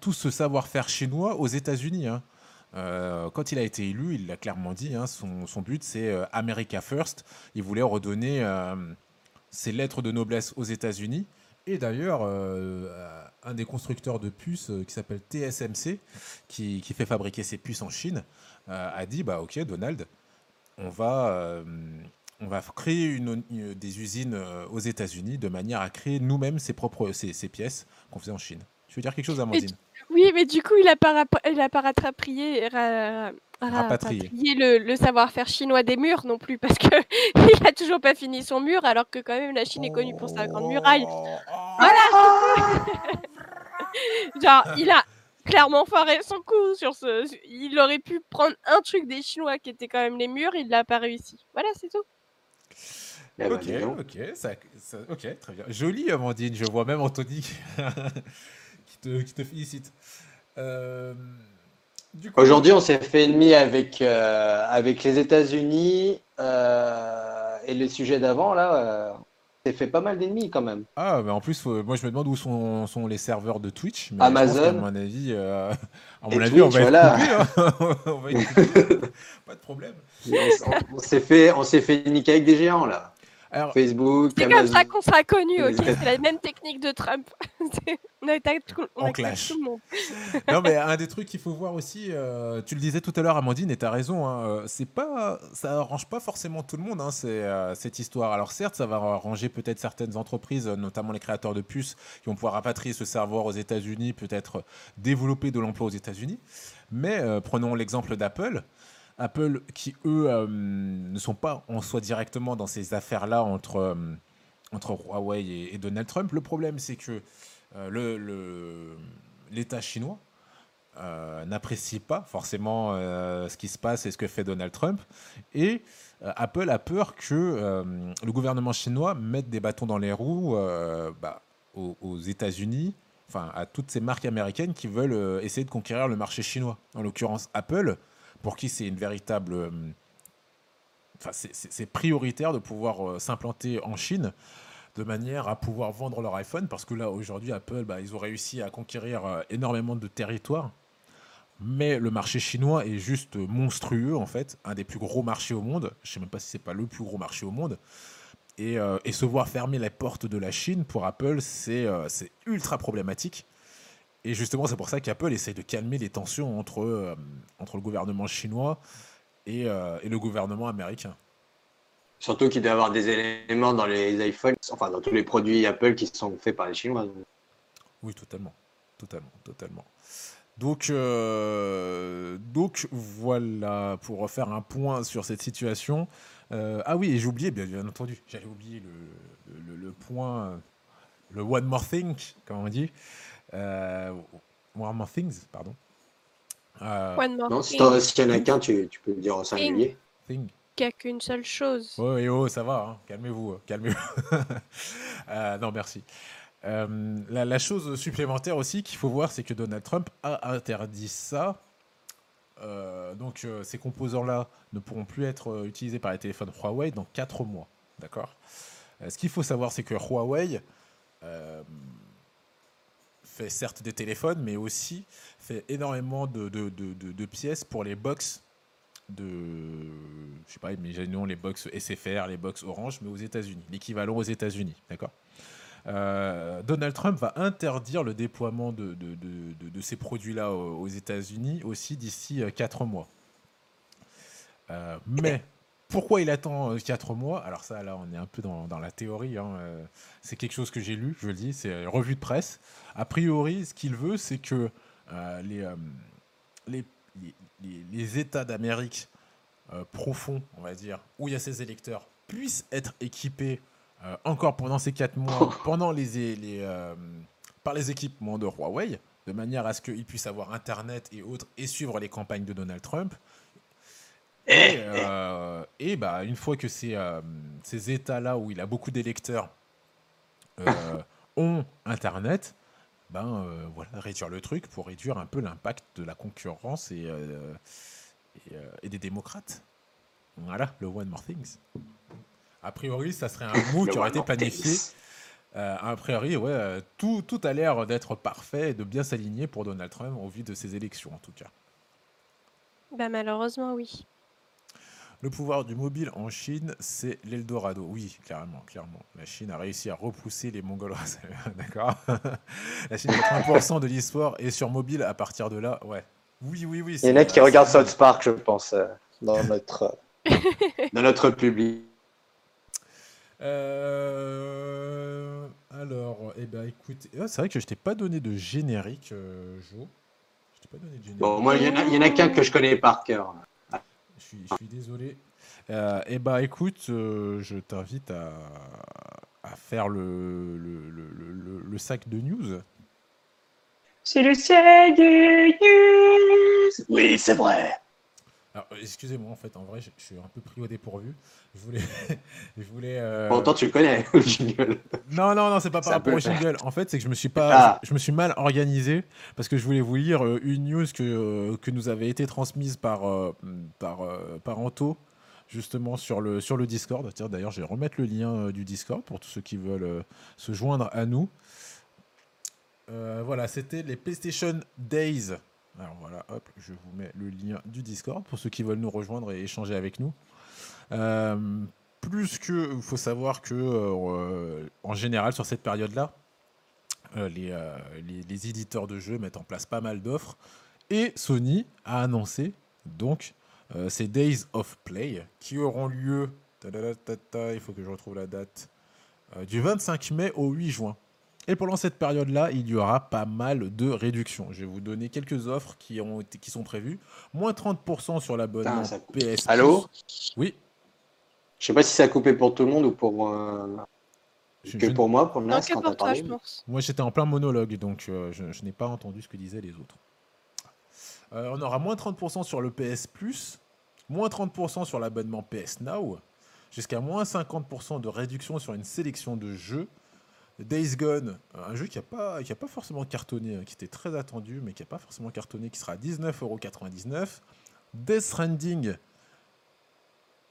tout ce savoir-faire chinois aux États-Unis. Hein. quand il a été élu, il l'a clairement dit, son, son, but c'est America First. Il voulait redonner ses lettres de noblesse aux États-Unis et d'ailleurs, euh, un des constructeurs de puces euh, qui s'appelle TSMC, qui, fait fabriquer ses puces en Chine, euh, a dit bah ok Donald, on va on va créer une, des usines aux États-Unis de manière à créer nous-mêmes ses propres ces, pièces qu'on faisait en Chine. Tu veux dire quelque chose, Amandine? Oui, mais du coup, il n'a pas, il a pas rattrapé, le, le savoir-faire chinois des murs non plus, parce que il a toujours pas fini son mur, alors que quand même la Chine est connue pour sa grande muraille. Oh. Voilà. Genre, il a clairement foiré son coup sur ce. Il aurait pu prendre un truc des Chinois qui était quand même les murs, il l'a pas réussi. Voilà, c'est tout. Ok, ok, ça, ok, très bien. Jolie Amandine, je vois même Anthony qui, te, qui te félicite. Euh, Aujourd'hui, on s'est fait ennemi avec, euh, avec les États-Unis euh, et les sujets d'avant, là, s'est fait pas mal d'ennemis quand même. Ah, mais en plus, moi je me demande où sont, sont les serveurs de Twitch. Amazon. à mon avis, à mon avis on va voilà. être hein. on va être pas de problème. On, s'est fait, on s'est fait niquer avec des géants, là. Facebook, C'est comme ça qu'on sera connu, ok C'est la même technique de Trump. on a été on clash. tout le monde. non, mais un des trucs qu'il faut voir aussi, euh, tu le disais tout à l'heure, Amandine, et tu as raison, hein, euh, c'est pas, ça arrange pas forcément tout le monde, hein, euh, cette histoire. Alors certes, ça va arranger peut-être certaines entreprises, notamment les créateurs de puces, qui vont pouvoir rapatrier ce savoir aux États-Unis, peut-être développer de l'emploi aux États-Unis. Mais prenons l'exemple d'Apple. Apple qui, eux, euh, ne sont pas en soi directement dans ces affaires-là entre, euh, entre Huawei et, Donald Trump. Le problème, c'est que euh, l'État chinois n'apprécie pas forcément ce qui se passe et ce que fait Donald Trump. Et Apple a peur que le gouvernement chinois mette des bâtons dans les roues bah, aux, aux États-Unis, enfin à toutes ces marques américaines qui veulent essayer de conquérir le marché chinois. En l'occurrence, Apple pour qui c'est une véritable. Euh, enfin, c'est prioritaire de pouvoir euh, s'implanter en Chine de manière à pouvoir vendre leur iPhone parce que là aujourd'hui Apple bah, ils ont réussi à conquérir euh, énormément de territoires. Mais le marché chinois est juste monstrueux en fait un des plus gros marchés au monde. Je sais même pas si c'est pas le plus gros marché au monde. Et, se voir fermer les portes de la Chine pour Apple c'est ultra problématique et justement, c'est pour ça qu'Apple essaye de calmer les tensions entre, euh, entre le gouvernement chinois et, euh, et, le gouvernement américain. Surtout qu'il doit y avoir des éléments dans les iPhones, enfin dans tous les produits Apple qui sont faits par les Chinois. Oui, totalement. Totalement, totalement. Donc, euh, donc voilà, pour faire un point sur cette situation. Euh, ah oui, et j'ai oublié, bien, bien entendu, j'avais oublié le, le- le point, le one more thing, comme on dit. Euh, one more things, pardon. Euh, One more Non, si thing, t'en- s'il y en a qu'un, tu, tu peux le dire au singulier. thing. qu'il n'y a qu'une seule chose. Oh, et oh, ça va, hein, calmez-vous, euh, calmez-vous. Euh, non, merci. Euh, la, la chose supplémentaire aussi qu'il faut voir, c'est que Donald Trump a interdit ça. Euh, donc, euh, ces composants-là ne pourront plus être euh, utilisés par les téléphones Huawei dans 4 mois. D'accord? Euh, Ce qu'il faut savoir, c'est que Huawei euh, fait certes des téléphones, mais aussi fait énormément de, de- de- de- pièces pour les box de, je sais pas, imaginons les box SFR, les box Orange, mais aux États-Unis, l'équivalent aux États-Unis, d'accord? Euh, Donald Trump va interdire le déploiement de, de- de- de- ces produits-là aux, États-Unis aussi d'ici 4 mois. Euh, mais pourquoi il attend 4 mois Alors ça, là, on est un peu dans, dans la théorie. hein, euh, c'est quelque chose que j'ai lu, je le dis, c'est une revue de presse. A priori, ce qu'il veut, c'est que euh, les, euh, les, les- États d'Amérique euh, profonds, on va dire, où il y a ces électeurs, puissent être équipés euh, encore pendant ces 4 mois, pendant les, les, euh, par les équipements de Huawei, de manière à ce qu'ils puissent avoir Internet et autres et suivre les campagnes de Donald Trump. Et, euh, et bah, une fois que ces, euh, ces États-là où il a beaucoup d'électeurs euh, ont Internet, ben euh, voilà, réduire le truc pour réduire un peu l'impact de la concurrence et, euh, et, euh, et des démocrates. Voilà, le One More Things. A priori, ça serait un Le qui aurait été planifié. Euh, a priori, ouais, tout, tout a l'air d'être parfait et de bien s'aligner pour Donald Trump au vu de ses élections en tout cas. Bah malheureusement oui. Le pouvoir du mobile en Chine, c'est l'Eldorado. Oui, clairement, clairement. La Chine a réussi à repousser les Mongols. D'accord La Chine, 80% de l'histoire est sur mobile à partir de là. Ouais. Oui, oui, oui. Il y en a qui regardent South Park, je pense, euh, dans notre, dans notre public. Euh, alors, eh ben, écoute, ah, c'est vrai que je t'ai pas donné de générique, euh, Jo. Je t'ai pas donné de générique. Bon, moi, il y en a, il y en a qu'un que je connais par cœur. Je suis, je suis désolé. Euh, eh ben, écoute, euh, je t'invite à, à faire le, le, le- le- le- le sac de news. C'est le sac de news. Oui, c'est vrai. Alors, euh, excusez-moi, en fait, en vrai, je, je suis un peu pris au dépourvu. Je voulais. je voulais euh, Pourtant, tu le connais, le jingle. Non, non, non, c'est pas par rapport au jingle. En fait, c'est que je me suis pas, Ah. je, je me suis mal organisé parce que je voulais vous lire euh, une news que, euh, que nous avait été transmise par, par, par Anto, justement sur le, sur le Discord. D'ailleurs, je vais remettre le lien du Discord pour tous ceux qui veulent se joindre à nous. Euh, voilà, c'était les PlayStation Days. Alors voilà, hop, je vous mets le lien du Discord pour ceux qui veulent nous rejoindre et échanger avec nous. Euh, plus que, il faut savoir que euh, en général sur cette période-là, euh, les, éditeurs de jeux mettent en place pas mal d'offres et Sony a annoncé donc ces Days of Play qui auront lieu, il faut que je retrouve la date, du 25 mai au 8 juin. Et pendant cette période-là, il y aura pas mal de réductions. Je vais vous donner quelques offres qui, ont été, qui sont prévues. Moins 30% sur l'abonnement ça. PS. Allô? Oui. Je sais pas si ça a coupé pour tout le monde ou pour, euh, Je- que je- pour moi, pour le Non, NAS, que quand pour t'as toi, parlé. je pense. Moi, j'étais en plein monologue, donc euh, je, je n'ai pas entendu ce que disaient les autres. Euh, on aura moins 30% sur le PS Plus, moins 30% sur l'abonnement PS Now, jusqu'à moins 50% de réduction sur une sélection de jeux. Days Gone, euh, un jeu qui n'a pas, pas forcément cartonné, hein, qui était très attendu, mais qui n'a pas forcément cartonné, qui sera à 19,99€. Death Stranding,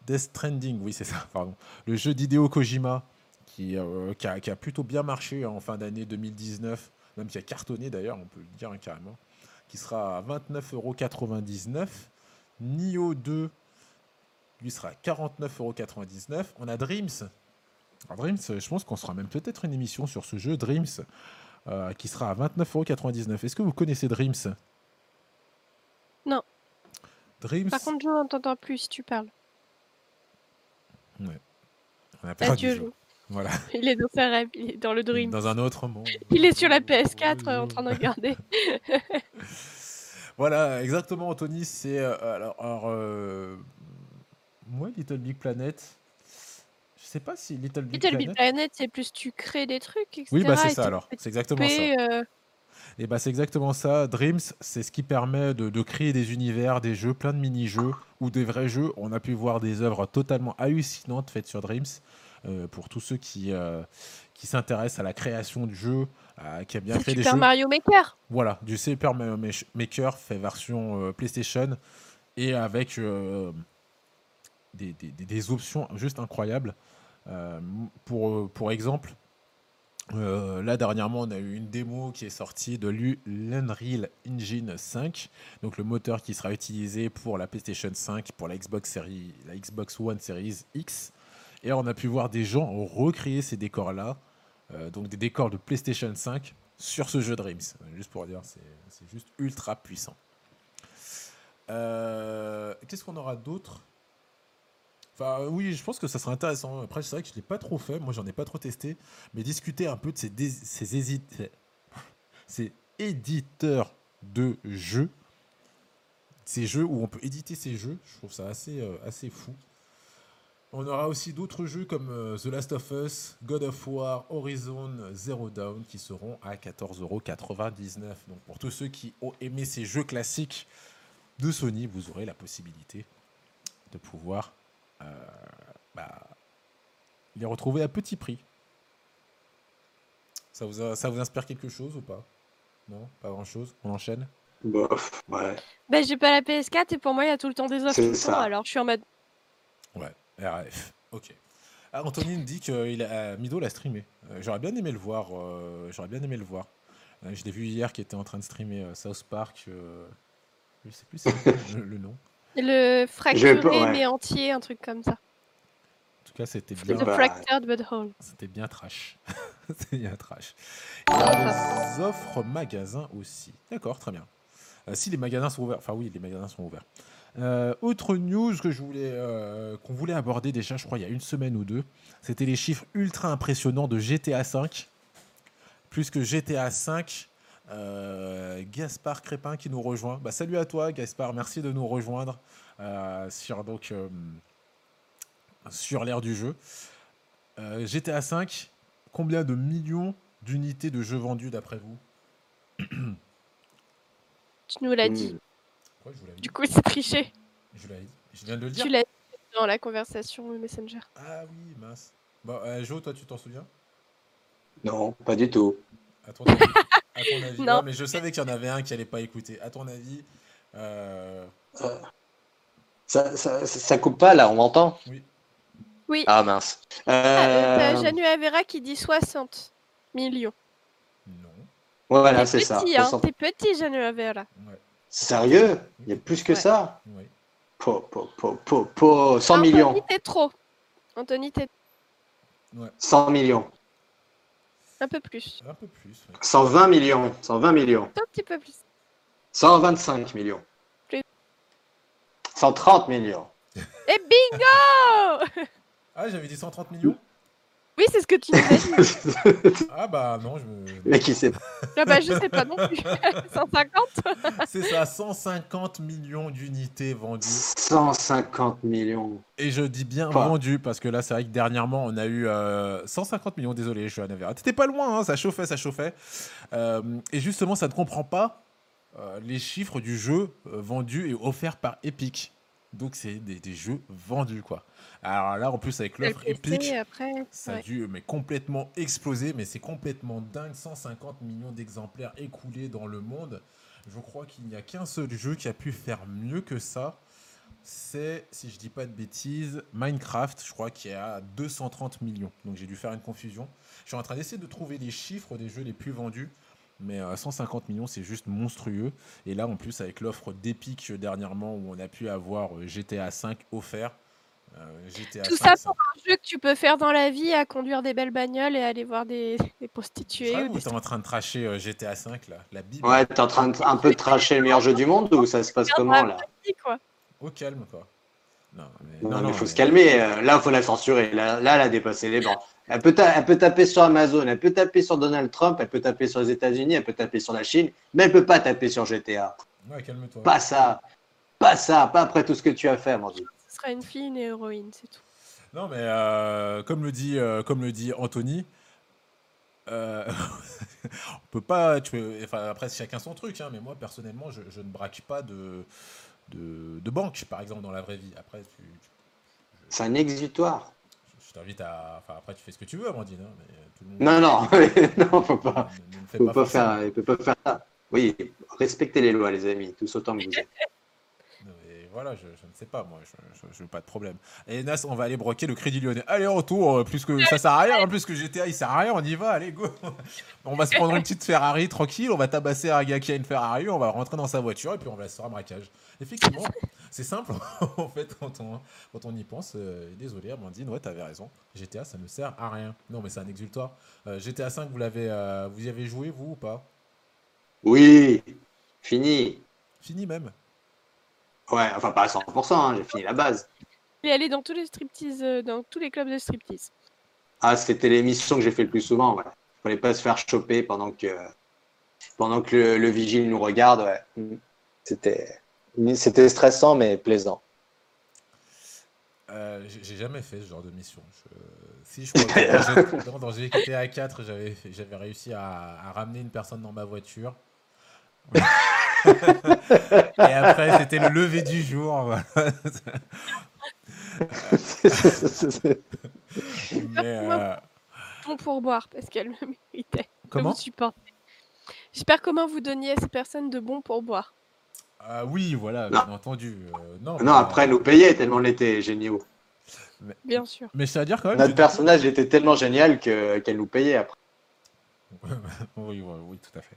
Death Stranding, oui c'est ça, pardon. Le jeu d'Hideo Kojima, qui, euh, a, plutôt bien marché en fin d'année 2019, même qui a cartonné d'ailleurs, on peut le dire hein, carrément, qui sera à 29,99€. Nioh 2, lui sera à 49,99€. On a Dreams. Alors Dreams, je pense qu'on sera même peut-être une émission sur ce jeu, Dreams, euh, qui sera à 29,99€. Est-ce que vous connaissez Dreams? Non. Dreams, Par contre, je n'entends plus si tu parles. on a perdu Adieu. Voilà. Il est dans sa rêve, il est dans le dream. Dans un autre monde. Il est sur la PS4 euh, en train de regarder. Voilà, exactement, Anthony. C'est euh, alors, alors, euh, moi, Little Big Planet. Sais pas si Little Big Little Planet. Big Planet, c'est plus tu crées des trucs, etc. Oui, bah c'est et ça alors. C'est exactement ça. couper, euh, Et bah c'est exactement ça. Dreams, c'est ce qui permet de, de créer des univers, des jeux, plein de mini-jeux ou des vrais jeux. On a pu voir des œuvres totalement hallucinantes faites sur Dreams. Euh, pour tous ceux qui, euh, qui s'intéressent à la création de jeux, à- qui aiment bien créer des Super jeux. Mario Maker. Voilà, du Super Mario Maker fait version PlayStation et avec des- des- des options juste incroyables. Euh, pour, pour exemple, euh, là dernièrement, on a eu une démo qui est sortie de l'U- l'Unreal Engine 5, donc le moteur qui sera utilisé pour la PlayStation 5, pour la Xbox, la Xbox One Series X. Et on a pu voir des gens recréer ces décors-là, euh, donc des décors de PlayStation 5 sur ce jeu Dreams. Juste pour dire, c'est juste ultra puissant. Qu'est-ce qu'on aura d'autre? Enfin, euh, oui, je pense que ça serait intéressant. Après, c'est vrai que je ne l'ai pas trop fait. Moi, j'en ai pas trop testé. Mais discuter un peu de ces, ces, ces éditeurs de jeux, ces jeux où on peut éditer ces jeux, je trouve ça assez, euh, assez fou. On aura aussi d'autres jeux comme euh, The Last of Us, God of War, Horizon Zero Dawn qui seront à 14,99€. Donc pour tous ceux qui ont aimé ces jeux classiques de Sony, vous aurez la possibilité de pouvoir bah, les retrouver à petit prix. Ça vous, a- ça vous inspire quelque chose ou pas? Non? Pas grand chose On enchaîne? Bof, ouais. Bah, j'ai pas la PS4 et pour moi, il y a tout le temps des offres ça. Alors, je suis en mode. Ouais, RF. Ok. Ah, Anthony me dit que il a, Mido l'a streamé. Euh, j'aurais bien aimé le voir. euh, j'aurais bien aimé le voir. Euh, je l'ai vu hier qui était en train de streamer euh, South Park. euh, je sais plus c'est quoi le, le nom. En Le fracturé ouais. mais entier, un truc comme ça. tout cas, c'était The bien, Fractured but whole. c'était bien trash. c'était bien trash. Il y a des offres magasins aussi. D'accord, très bien. Euh, si les magasins sont ouverts, enfin oui, les magasins sont ouverts. Euh, autre news que je voulais, euh, qu'on voulait aborder déjà, je crois, il y a une semaine ou deux, c'était les chiffres ultra impressionnants de GTA V. Plus que GTA V, Gaspard Crépin qui nous rejoint. Bah, salut à toi, Gaspard, merci de nous rejoindre euh, sur donc euh, sur l'ère du jeu. Euh, GTA V, combien de millions d'unités de jeux vendus d'après vous? Tu nous l'as dit. Pourquoi je vous l'avais dit? Du coup, c'est triché. Je, l'avais dit. je viens de le dire. Tu l'as dit dans la conversation Messenger. Ah oui, mince. Bon, euh, Jo, toi, tu t'en souviens? Non, pas du tout. À ton avis, à ton avis. Non. Non, mais je savais qu'il y en avait un qui allait pas écouter. À ton avis, euh, Euh, Ça, ça, ça coupe pas là, on m'entend Oui. Oui. Ah mince. Ah, euh, T'as Euh, Janu Avera qui dit 60 millions. non. Voilà, T'es c'est ça. petit, hein. 60. T'es petit, Janu Avera. Ouais, Sérieux? Il y a plus que Ouais. ça? Ouais. po, po, po, po, po, 100 Anthony, millions. t'es trop. Anthony, t'es 100 millions. Un peu plus. Un peu plus. ouais. 120 millions. 120 millions. Un petit peu plus. 125 millions. Plus. 130 millions. Et bingo Ah, j'avais dit 130 millions? Oui, c'est ce que tu dit. Ah bah non, je me... Mais qui sait Ah bah, je sais pas non plus. 150 C'est ça, 150 millions d'unités vendues. 150 millions. Et je dis bien Pas. vendu parce que là, c'est vrai que dernièrement, on a eu euh, 150 millions. Désolé, je suis à Nevers. T'étais pas loin, hein, ça chauffait, ça chauffait. Euh, et justement, ça ne comprend pas euh, les chiffres du jeu euh, vendu et offert par Epic. Donc, c'est des, des jeux vendus, quoi. Alors là, en plus, avec l'offre Epic, après. ça a dû mais complètement exploser, mais c'est complètement dingue. 150 millions d'exemplaires écoulés dans le monde. Je crois qu'il n'y a qu'un seul jeu qui a pu faire mieux que ça. C'est, si je dis pas de bêtises, Minecraft, je crois, qui est à 230 millions. Donc j'ai dû faire une confusion. Je suis en train d'essayer de trouver les chiffres des jeux les plus vendus. Mais euh, 150 millions, c'est juste monstrueux. Et là, en plus, avec l'offre d'Epic euh, dernièrement, où on a pu avoir euh, GTA 5 offert. euh, GTA Tout 5, ça pour un jeu que tu peux faire dans la vie, à conduire des belles bagnoles et aller voir des, des prostituées. Ou ou t'es en train de tracher euh, GTA 5 là La Bible? Ouais, t'es en train de, un peu de tracher le meilleur jeu du monde ou ça se passe comment là? quoi. Au calme quoi. Non, mais, Non, mais il faut mais- se calmer. euh, Là, il faut la censurer. Là, là, elle a dépassé les bornes. Elle peut, ta- elle peut taper sur Amazon, elle peut taper sur Donald Trump, elle peut taper sur les États-Unis, elle peut taper sur la Chine, mais elle peut pas taper sur GTA. Ouais, calme-toi. Pas ça. Pas ça. Pas après tout ce que tu as fait, Amandine. Ce sera une fille, une héroïne, c'est tout. Non, mais euh, comme, le dit, euh, comme le dit Anthony, euh, on peut pas. Tu peux- enfin, après, chacun son truc, hein, mais moi, personnellement, je, je ne braque pas de, de, de banque, par exemple, dans la vraie vie. Après, tu, tu- C'est un exutoire. Je t'invite à. Enfin, après, tu fais ce que tu veux, Amandine. hein, mais tout le monde. Non, non, non, faut pas. Ne, ne Faut pas faire, il peut pas faire ça. Oui, respectez les lois, les amis, tous autant que vous êtes. Voilà, je, je ne sais pas, moi, je n'ai pas de problème. Et Nas, on va aller broquer le Crédit Lyonnais. Allez, retour, euh, plus que ça sert à rien, hein, plus que GTA, il sert à rien, on y va, allez, go. On va se prendre une petite Ferrari tranquille, on va tabasser un gars qui a une Ferrari, on va rentrer dans sa voiture et puis on va se faire un braquage. Effectivement, c'est simple, en fait, quand on, quand on y pense. Euh, désolé, Amandine, ouais, t'avais raison. GTA, ça ne sert à rien. Non, mais c'est un exultoire. Euh, GTA 5, vous l'avez, euh, vous y avez joué, vous, ou pas? Oui, fini. Fini même. Ouais, enfin pas à 100%, hein, j'ai fini la base. Il est allé dans tous les striptease, euh, dans tous les clubs de striptease. Ah, c'était l'émission que j'ai fait le plus souvent, ouais. Fallait pas se faire choper pendant que, pendant que le, le vigile nous regarde, ouais. C'était, c'était stressant, mais plaisant. Euh, j'ai jamais fait ce genre de mission. Je- Si je crois que dans, GTA 4, j'avais réussi à, à ramener une personne dans ma voiture. Et après, c'était le lever du jour. voilà. Mais, euh, Bon pourboire, parce qu'elle le méritait. Je comment. J'espère comment vous donniez à ces personnes de bons pourboires. Ah Oui, voilà, Non. bien entendu. euh, non, non, mais- après, nous payer tellement on était géniaux. Bien sûr. Mais c'est-à-dire quand même. Notre personnage était tellement génial que, qu'elle nous payait après. oui, oui, oui, tout à fait.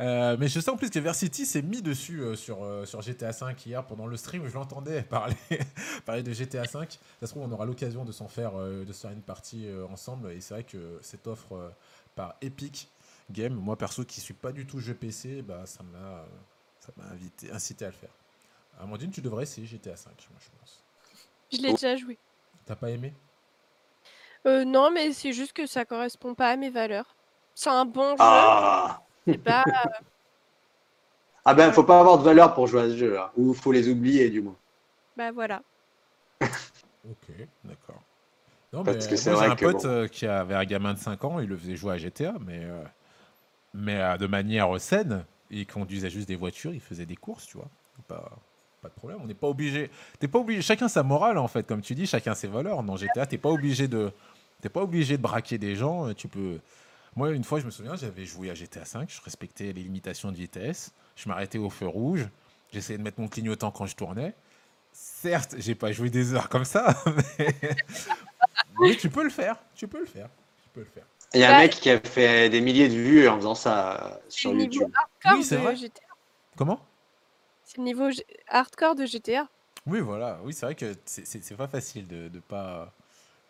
Euh, mais je sais en plus que Versity s'est mis dessus euh, sur, euh, sur GTA V hier pendant le stream. Je l'entendais parler, parler de GTA V. Ça se trouve, on aura l'occasion de s'en faire, euh, de se faire une partie euh, ensemble. Et c'est vrai que cette offre euh, par Epic Game, moi perso qui suis pas du tout jeu PC, bah, ça m'a euh, ça m'a invité, incité à le faire. Amandine, tu devrais essayer GTA V, moi je pense. Je l'ai déjà joué. T'as pas aimé? Euh, non, mais c'est juste que ça correspond pas à mes valeurs. C'est un bon jeu, Ah, c'est pas. ah ben, faut pas avoir de valeur pour jouer à ce jeu, là. Ou faut les oublier, du moins. Bah voilà. Ok, d'accord. Non, Parce mais que c'est moi, j'ai vrai un que pote bon. euh, qui avait un gamin de 5 ans, il le faisait jouer à GTA, mais, euh, mais euh, de manière saine. Il conduisait juste des voitures, il faisait des courses, tu vois. Pas, pas de problème, on n'est pas obligé. T'es pas obligé. Chacun sa morale, en fait, comme tu dis, chacun ses valeurs. Dans GTA, t'es pas obligé de. T'es pas obligé de braquer des gens. euh, Tu peux. Moi, une fois, je me souviens, j'avais joué à GTA 5, je respectais les limitations de vitesse, je m'arrêtais au feu rouge, j'essayais de mettre mon clignotant quand je tournais. Certes, j'ai pas joué des heures comme ça, mais... mais tu peux le faire, tu peux le faire, tu peux le faire. Il y a Bah- un mec qui a fait des milliers de vues en faisant ça euh, C'est sur le niveau YouTube. hardcore Oui, c'est de vrai. GTA. Comment? C'est le niveau hardcore de GTA. Oui, voilà, oui, c'est vrai que c'est- pas facile de, de pas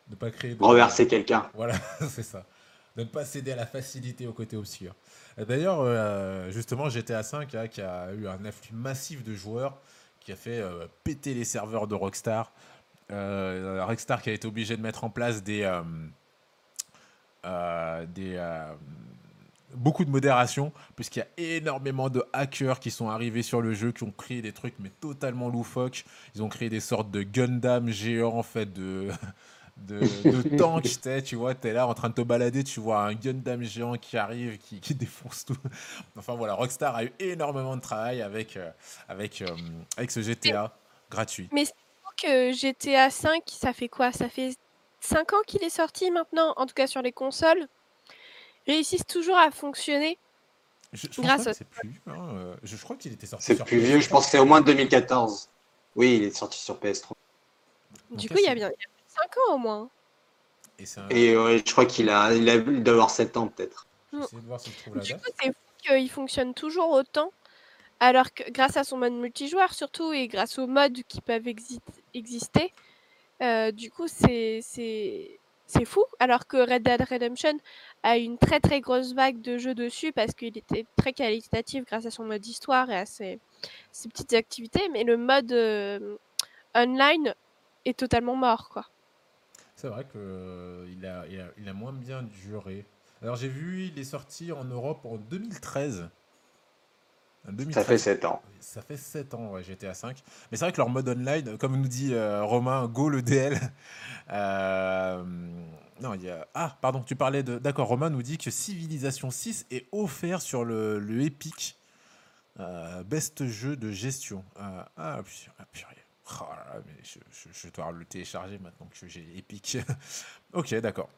de pas créer de Renverser quelqu'un. Voilà, c'est ça. De ne pas céder à la facilité au côté obscur. D'ailleurs, euh, justement, GTA V hein, qui a eu un afflux massif de joueurs, qui a fait euh, péter les serveurs de Rockstar. Euh, Rockstar qui a été obligé de mettre en place des, des euh, beaucoup de modération, puisqu'il y a énormément de hackers qui sont arrivés sur le jeu, qui ont créé des trucs mais totalement loufoques. Ils ont créé des sortes de Gundam géants en fait de de, de tank, t'es, tu vois, t'es là en train de te balader, tu vois un Gundam géant qui arrive, qui, qui défonce tout. Enfin voilà, Rockstar a eu énormément de travail avec, euh, avec, euh, avec ce GTA gratuit. que GTA 5, ça fait quoi? Ça fait 5 ans qu'il est sorti maintenant, en tout cas sur les consoles. Réussissent toujours à fonctionner. Je, Grâce à- que c'est plus. hein, euh, je, je crois qu'il était sorti C'est sur plus PS3. vieux, je pense que c'est au moins 2014. Oui, il est sorti sur PS3. Du coup, il y a bien 5 ans au moins. Et c'est un... Et ouais, je crois qu'il a, il a, il doit avoir 7 ans peut-être. je vais essayer de voir si je trouve la Du date. coup, c'est fou qu'il fonctionne toujours autant. Alors que grâce à son mode multijoueur surtout et grâce aux modes qui peuvent exi- exister, euh, du coup c'est fou. Alors que Red Dead Redemption a une très très grosse vague de jeux dessus parce qu'il était très qualitatif grâce à son mode histoire et à ses, ses petites activités, mais le mode euh, online est totalement mort quoi. C'est vrai a, il a, il a moins bien duré. Alors j'ai vu, il est sorti en Europe en 2013. Ça fait 7 ans. Ça fait 7 ans, ouais, GTA 5. Mais c'est vrai que leur mode online, comme nous dit euh, Romain, go le DL. Euh, non, il y a... Ah, pardon, tu parlais de. D'accord, Romain nous dit que Civilization 6 est offert sur le, le Epic euh, Best jeu de gestion. ah, ah purée. Oh là là, mais je, je, dois le télécharger maintenant que j'ai Epic. ok, d'accord.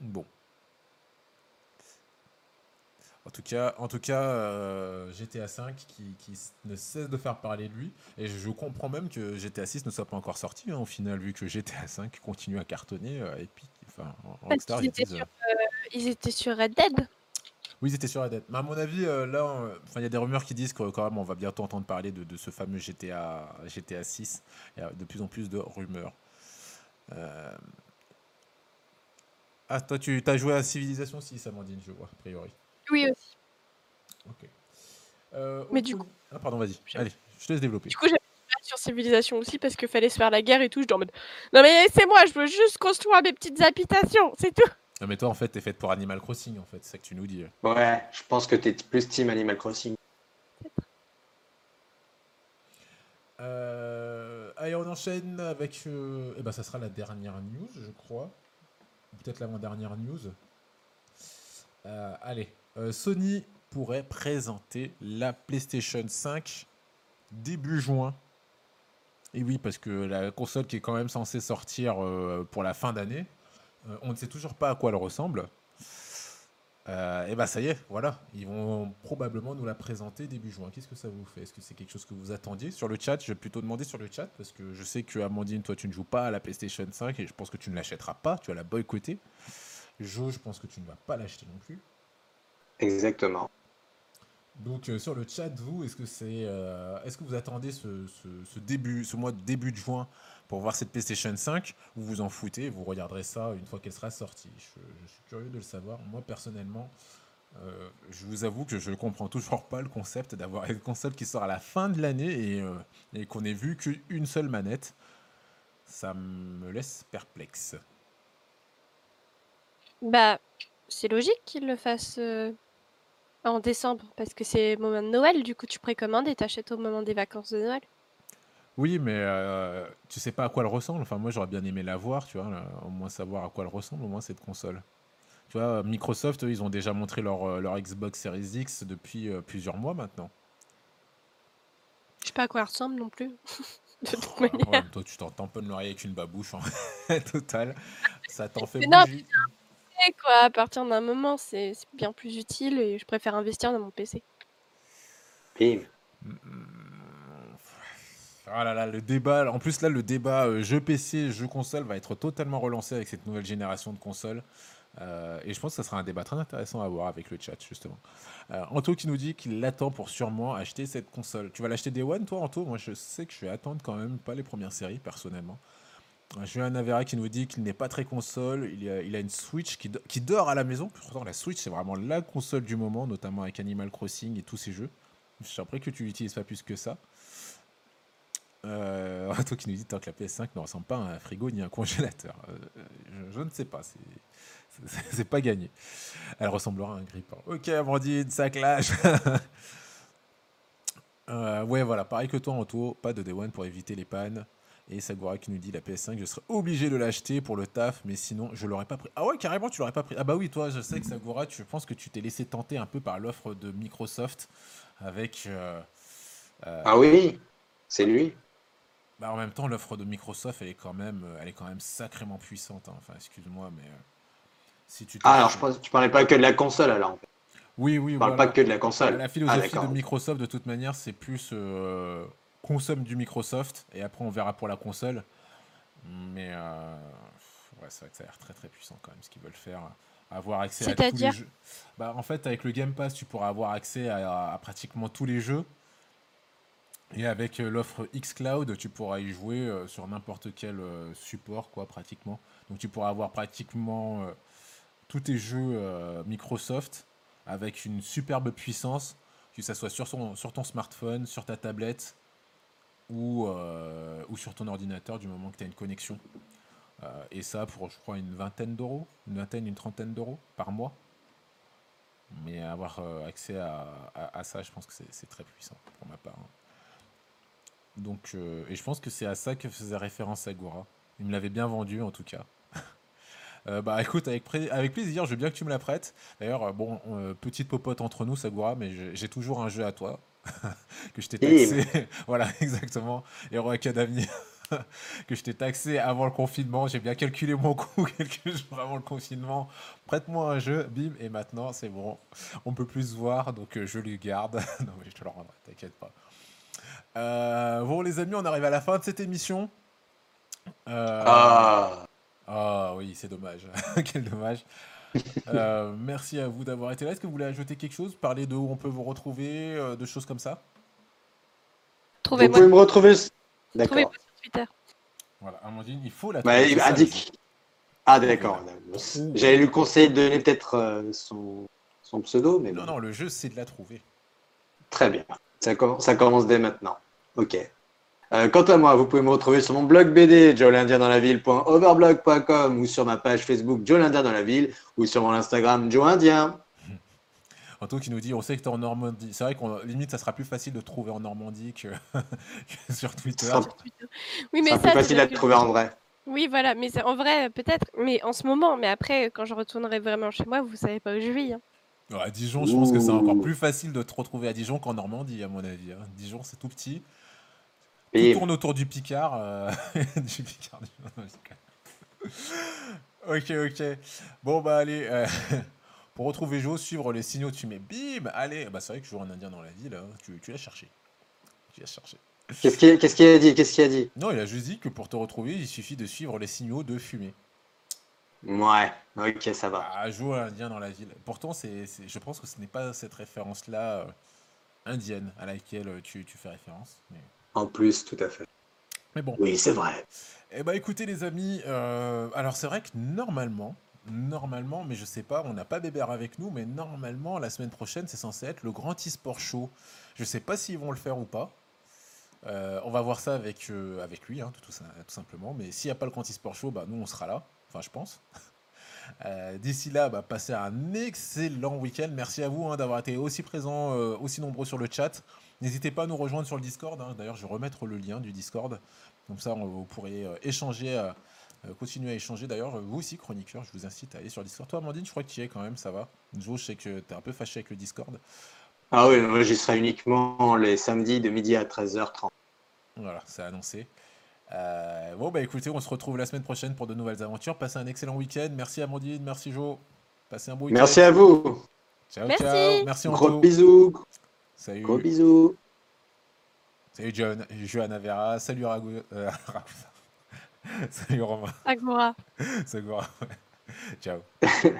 bon. En tout cas, en tout cas euh, GTA 5 qui, ne cesse de faire parler de lui. Et je comprends même que GTA 6 ne soit pas encore sorti, hein, au final, vu que GTA 5 continue à cartonner. Euh, enfin, ils, étaient sur, euh, ils étaient sur Red Dead oui, ils étaient sur Red Dead. Mais à mon avis, là, il y a des rumeurs qui disent que quand même, on va bientôt entendre parler de, ce fameux GTA, GTA 6. Il y a de plus en plus de rumeurs. Ah, toi, tu as joué à Civilization 6, Amandine, je vois, a priori. Oui, aussi. Ok. Euh, mais du coup. Ah, pardon, vas-y. Allez, je te laisse développer. Du coup, j'ai sur civilisation aussi parce qu'il fallait se faire la guerre et tout. Je en mode Non, mais c'est moi, je veux juste construire mes petites habitations, c'est tout. Non, mais toi, en fait, t'es faite pour Animal Crossing, en fait, c'est ça que tu nous dis. Ouais, je pense que t'es plus team Animal Crossing. Euh, allez, on enchaîne avec. Euh... Eh ben, ça sera la dernière news, je crois. Peut-être l'avant-dernière news. Euh, allez, euh, Sony pourrait présenter la PlayStation 5 début juin. Et oui, parce que la console qui est quand même censée sortir euh, pour la fin d'année, euh, on ne sait toujours pas à quoi elle ressemble. et bah ça y est, voilà, ils vont probablement nous la présenter début juin. Qu'est-ce que ça vous fait? Est-ce que c'est quelque chose que vous attendiez? Sur le chat Je vais plutôt demander sur le chat parce que je sais que Amandine, toi tu ne joues pas à la PlayStation 5 et je pense que tu ne l'achèteras pas, tu vas la boycotter. Jo, je pense que tu ne vas pas l'acheter non plus. Exactement. Donc euh, sur le chat, vous, est-ce que c'est, euh, est-ce que vous attendez ce, ce, début, ce mois de début de juin pour voir cette PlayStation 5 ou vous en foutez, vous regarderez ça une fois qu'elle sera sortie? Je, suis curieux de le savoir. Moi personnellement, euh, je vous avoue que je ne comprends toujours pas le concept d'avoir une console qui sort à la fin de l'année et, et qu'on ait vu qu'une seule manette. Ça me laisse perplexe. Bah, c'est logique qu'ils le fassent en décembre, parce que c'est le moment de Noël, du coup tu précommandes et t'achètes au moment des vacances de Noël. Oui, mais euh, tu sais pas à quoi elle ressemble. Enfin, moi j'aurais bien aimé la voir, tu vois, au moins savoir à quoi elle ressemble, au moins cette console. Tu vois, Microsoft, ils ont déjà montré leur, euh, leur Xbox Series X depuis euh, plusieurs mois maintenant. Je sais pas à quoi elle ressemble non plus. de toute manière. toi, tu t'en tamponnes l'oreille avec une babouche, en total. Ça t'en fait bouger quoi. À partir d'un moment, c'est bien plus utile et je préfère investir dans mon PC. Bim. Ah là là, le débat. En plus, là, le débat euh, jeu PC, jeu console va être totalement relancé avec cette nouvelle génération de consoles. Euh, et je pense que ça sera un débat très intéressant à voir avec le chat, justement. Euh, Anto qui nous dit qu'il l'attend pour sûrement acheter cette console. Tu vas l'acheter des One, toi, Anto? Moi, je sais que je vais attendre quand même pas les premières séries, personnellement. Julien Navera qui nous dit qu'il n'est pas très console. Il a, une Switch qui, dort à la maison. Pourtant, la Switch, c'est vraiment la console du moment, notamment avec Animal Crossing et tous ces jeux. Je suis que tu l'utilises pas plus que ça. Euh, toi qui nous dit tant que la PS5 ne ressemble pas à un frigo ni à un congélateur. Euh, je, ne sais pas. C'est pas gagné. Elle ressemblera à un grippin. Ok, Amandine, ça clash. euh, ouais, voilà. Pareil que toi, Anto. Pas de Day One pour éviter les pannes. Et Sagura qui nous dit la PS5, je serais obligé de l'acheter pour le taf, mais sinon je l'aurais pas pris. Ah ouais, carrément, tu l'aurais pas pris. Ah bah oui, toi, je sais que Sagura, tu penses que tu t'es laissé tenter un peu par l'offre de Microsoft avec. Euh, euh, ah oui, c'est lui. Bah en même temps, l'offre de Microsoft, elle est quand même, elle est quand même sacrément puissante. Hein. Enfin, excuse-moi, mais euh, si tu. Ah alors, je pense, tu parlais pas que de la console alors. En fait. Oui, oui. Tu parles pas que de la console. La philosophie ah, de Microsoft, de toute manière, c'est plus consomme du Microsoft et après on verra pour la console. Mais euh, ouais, c'est vrai que ça a l'air très très puissant quand même ce qu'ils veulent faire. Avoir accès à tous les jeux. Bah, en fait, avec le Game Pass, tu pourras avoir accès à, pratiquement tous les jeux. Et avec euh, l'offre xCloud, tu pourras y jouer euh, sur n'importe quel support, quoi, pratiquement. Donc tu pourras avoir pratiquement tous tes jeux Microsoft avec une superbe puissance, que ça soit sur, son, sur ton smartphone, sur ta tablette, ou, euh, ou sur ton ordinateur du moment que tu as une connexion. Euh, et ça pour, je crois, une vingtaine d'euros, une vingtaine, une trentaine d'euros par mois. Mais avoir euh, accès à, ça, je pense que c'est très puissant pour ma part. hein. Donc, et je pense que c'est à ça que faisait référence Agora. Il me l'avait bien vendu en tout cas. Bah écoute, avec, avec plaisir, je veux bien que tu me la prêtes. D'ailleurs, bon, petite popote entre nous, Sagura, mais j'ai toujours un jeu à toi que je t'ai taxé. voilà, exactement. Hero Academy que je t'ai taxé avant le confinement. J'ai bien calculé mon coût quelques jours avant le confinement. Prête-moi un jeu, bim, et maintenant c'est bon. On peut plus se voir, donc euh, je le garde. non, mais je te le rendrai, t'inquiète pas. Euh, bon, les amis, on arrive à la fin de cette émission. Euh, Ah, ah oui, c'est dommage. Quel dommage. Euh, merci à vous d'avoir été là. Est-ce que vous voulez ajouter quelque chose? Parler de où on peut vous retrouver, euh, de choses comme ça? Vous Trouvez-moi pouvez me retrouver. D'accord. trouvez-moi sur Twitter. Voilà, Amandine, il faut la Bah, trouver, il c'est a ça, dit le jeu. que- Ah, d'accord. J'allais lui conseiller de donner peut-être euh, son, son pseudo, mais Non, bon. non, le jeu, c'est de la trouver. Très bien. Ça, com- ça commence dès maintenant. Ok. Euh, quant à moi, vous pouvez me retrouver sur mon blog BD, joelindiendanslaville.overblog.com ou sur ma page Facebook Joe l'Indien dans la ville ou sur mon Instagram Joe Indien. Anto qui nous dit on sait que tu es en Normandie. C'est vrai qu'on limite, ça sera plus facile de te trouver en Normandie que, que sur Twitter. Twitter. Oui, mais sera ça, plus c'est facile à te que- trouver en vrai. Oui, voilà, mais c'est en vrai, peut-être, mais en ce moment, mais après, quand je retournerai vraiment chez moi, vous savez pas où je vis. hein. Ouais, à Dijon, je pense que c'est encore plus facile de te retrouver à Dijon qu'en Normandie, à mon avis. hein. Dijon, c'est tout petit. Tout Et tourne autour du Picard. euh, du Picard. du- ok, ok. Bon, bah allez. euh, pour retrouver Jo, suivre les signaux, tu mets bim. Allez, bah c'est vrai que je joue un indien dans la ville. hein, Tu, tu l'as cherché. Tu l'as cherché. qu'est-ce qu'il a dit Qu'est-ce qu'il a dit? Non, il a juste dit que pour te retrouver, il suffit de suivre les signaux de fumée. Ouais, ok, ça va. Ah, jouer un indien dans la ville. Pourtant, c'est, je pense que ce n'est pas cette référence-là euh, indienne à laquelle tu, tu fais référence. Mais, En plus, tout à fait. mais bon. Oui, c'est vrai. Eh bah écoutez les amis, euh, alors c'est vrai que normalement, normalement, mais je sais pas, on n'a pas Bébert avec nous, mais normalement la semaine prochaine c'est censé être le grand e-sport show. Je sais pas s'ils vont le faire ou pas. Euh, on va voir ça avec, euh, avec lui, hein, tout, ça- tout simplement. Mais s'il n'y a pas le grand e-sport show, bah nous on sera là. Enfin je pense. Euh, D'ici là, bah, passez un excellent week-end. Merci à vous hein, d'avoir été aussi présents, aussi nombreux sur le chat. N'hésitez pas à nous rejoindre sur le Discord. hein. D'ailleurs, je vais remettre le lien du Discord. Comme ça, on- vous pourrez euh, échanger, euh, euh, continuer à échanger. D'ailleurs, vous aussi, chroniqueur, je vous incite à aller sur le Discord. Toi, Amandine, je crois que tu y es quand même, ça va. Jo, je sais que tu es un peu fâché avec le Discord. Ah oui, moi j'y serai uniquement les samedis de midi à 13h30. Voilà, c'est annoncé. Euh, bon, bah écoutez, on se retrouve la semaine prochaine pour de nouvelles aventures. Passez un excellent week-end. Merci Amandine, merci Jo. Passez un bon week-end. Merci à vous. Ciao, Merci. ciao. Merci Gros bisous. Salut. Gros bisous. Salut John, Johanna Vera, salut Ragou. euh, Salut Romain, Agora. salut Ciao.